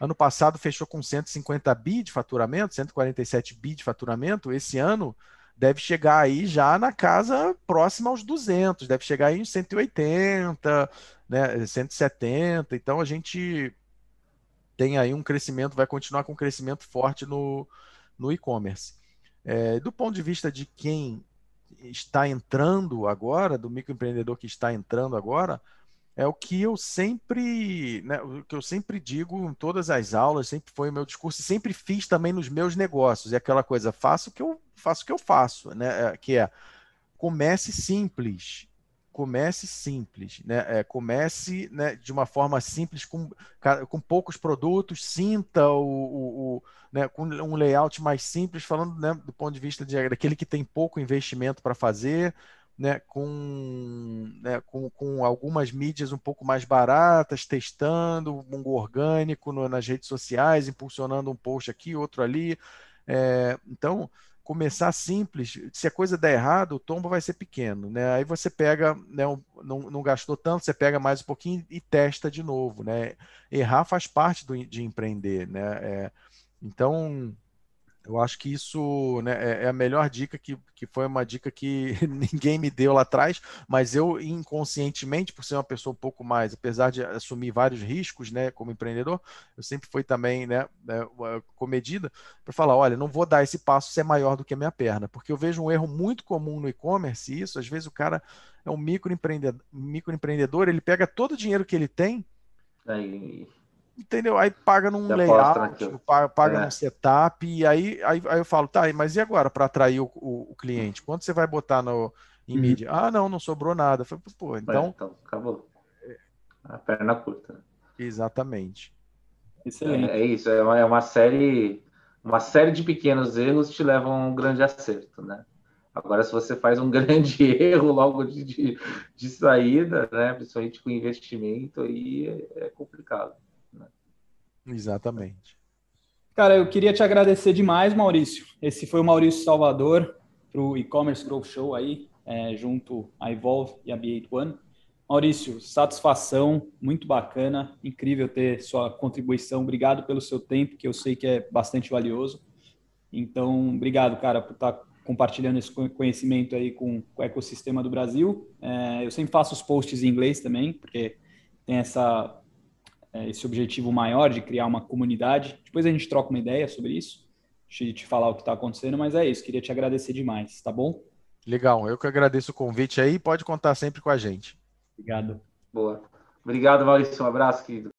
Ano passado fechou com 150 bi de faturamento, 147 bi de faturamento. Esse ano deve chegar aí já na casa próxima aos 200, deve chegar aí em 180, né, 170. Então a gente tem aí um crescimento, vai continuar com um crescimento forte no, no e-commerce. É, do ponto de vista de quem está entrando agora, do microempreendedor que está entrando agora, é o que eu sempre, né, o que eu sempre digo em todas as aulas, sempre foi o meu discurso sempre fiz também nos meus negócios. É aquela coisa, faço o que eu faço que eu faço, né? É, que é comece simples, comece simples, né? É, comece né, de uma forma simples, com, com poucos produtos, sinta o, o, o né, com um layout mais simples, falando né, do ponto de vista de, daquele que tem pouco investimento para fazer, né, com, né, com, com algumas mídias um pouco mais baratas, testando um orgânico no, nas redes sociais, impulsionando um post aqui, outro ali. É, então, começar simples, se a coisa der errado, o tombo vai ser pequeno, né? Aí você pega, né, um, não, não gastou tanto, você pega mais um pouquinho e testa de novo, né? Errar faz parte do, de empreender, né? É, então, eu acho que isso né, é, é a melhor dica, que, que foi uma dica que ninguém me deu lá atrás, mas eu inconscientemente, por ser uma pessoa um pouco mais, apesar de assumir vários riscos né, como empreendedor, eu sempre fui também né, né comedida para falar: olha, não vou dar esse passo ser maior do que a minha perna, porque eu vejo um erro muito comum no e-commerce, isso, às vezes o cara é um microempreendedor, microempreendedor ele pega todo o dinheiro que ele tem. Entendeu? Aí paga num layout, paga, paga é. num setup, e aí, aí, aí eu falo, tá, mas e agora para atrair o, o, o, cliente? Quanto você vai botar no, em uhum. mídia? Ah, não, não sobrou nada. Eu falei, pô, então. então acabou. A perna curta. Exatamente. Excelente. É, é isso, é uma, é uma série. Uma série de pequenos erros te levam a um grande acerto, né? Agora, se você faz um grande erro logo de, de, de saída, né, principalmente com investimento, aí é, é complicado. Exatamente. Cara, eu queria te agradecer demais, Maurício. Esse foi o Maurício Salvador para o e-commerce Growth Show aí. é, junto à Evolve e a B8 One. Maurício, satisfação, muito bacana, incrível ter sua contribuição. Obrigado pelo seu tempo, que eu sei que é bastante valioso. Então, obrigado, cara, por estar compartilhando esse conhecimento aí com, o ecossistema do Brasil. É, eu sempre faço os posts em inglês também, porque tem essa, esse objetivo maior de criar uma comunidade. Depois a gente troca uma ideia sobre isso, de te falar o que está acontecendo, mas é isso. Queria te agradecer demais, tá bom? Legal, eu que agradeço o convite aí. Pode contar sempre com a gente. Obrigado. Boa. Obrigado, Maurício. Um abraço, querido.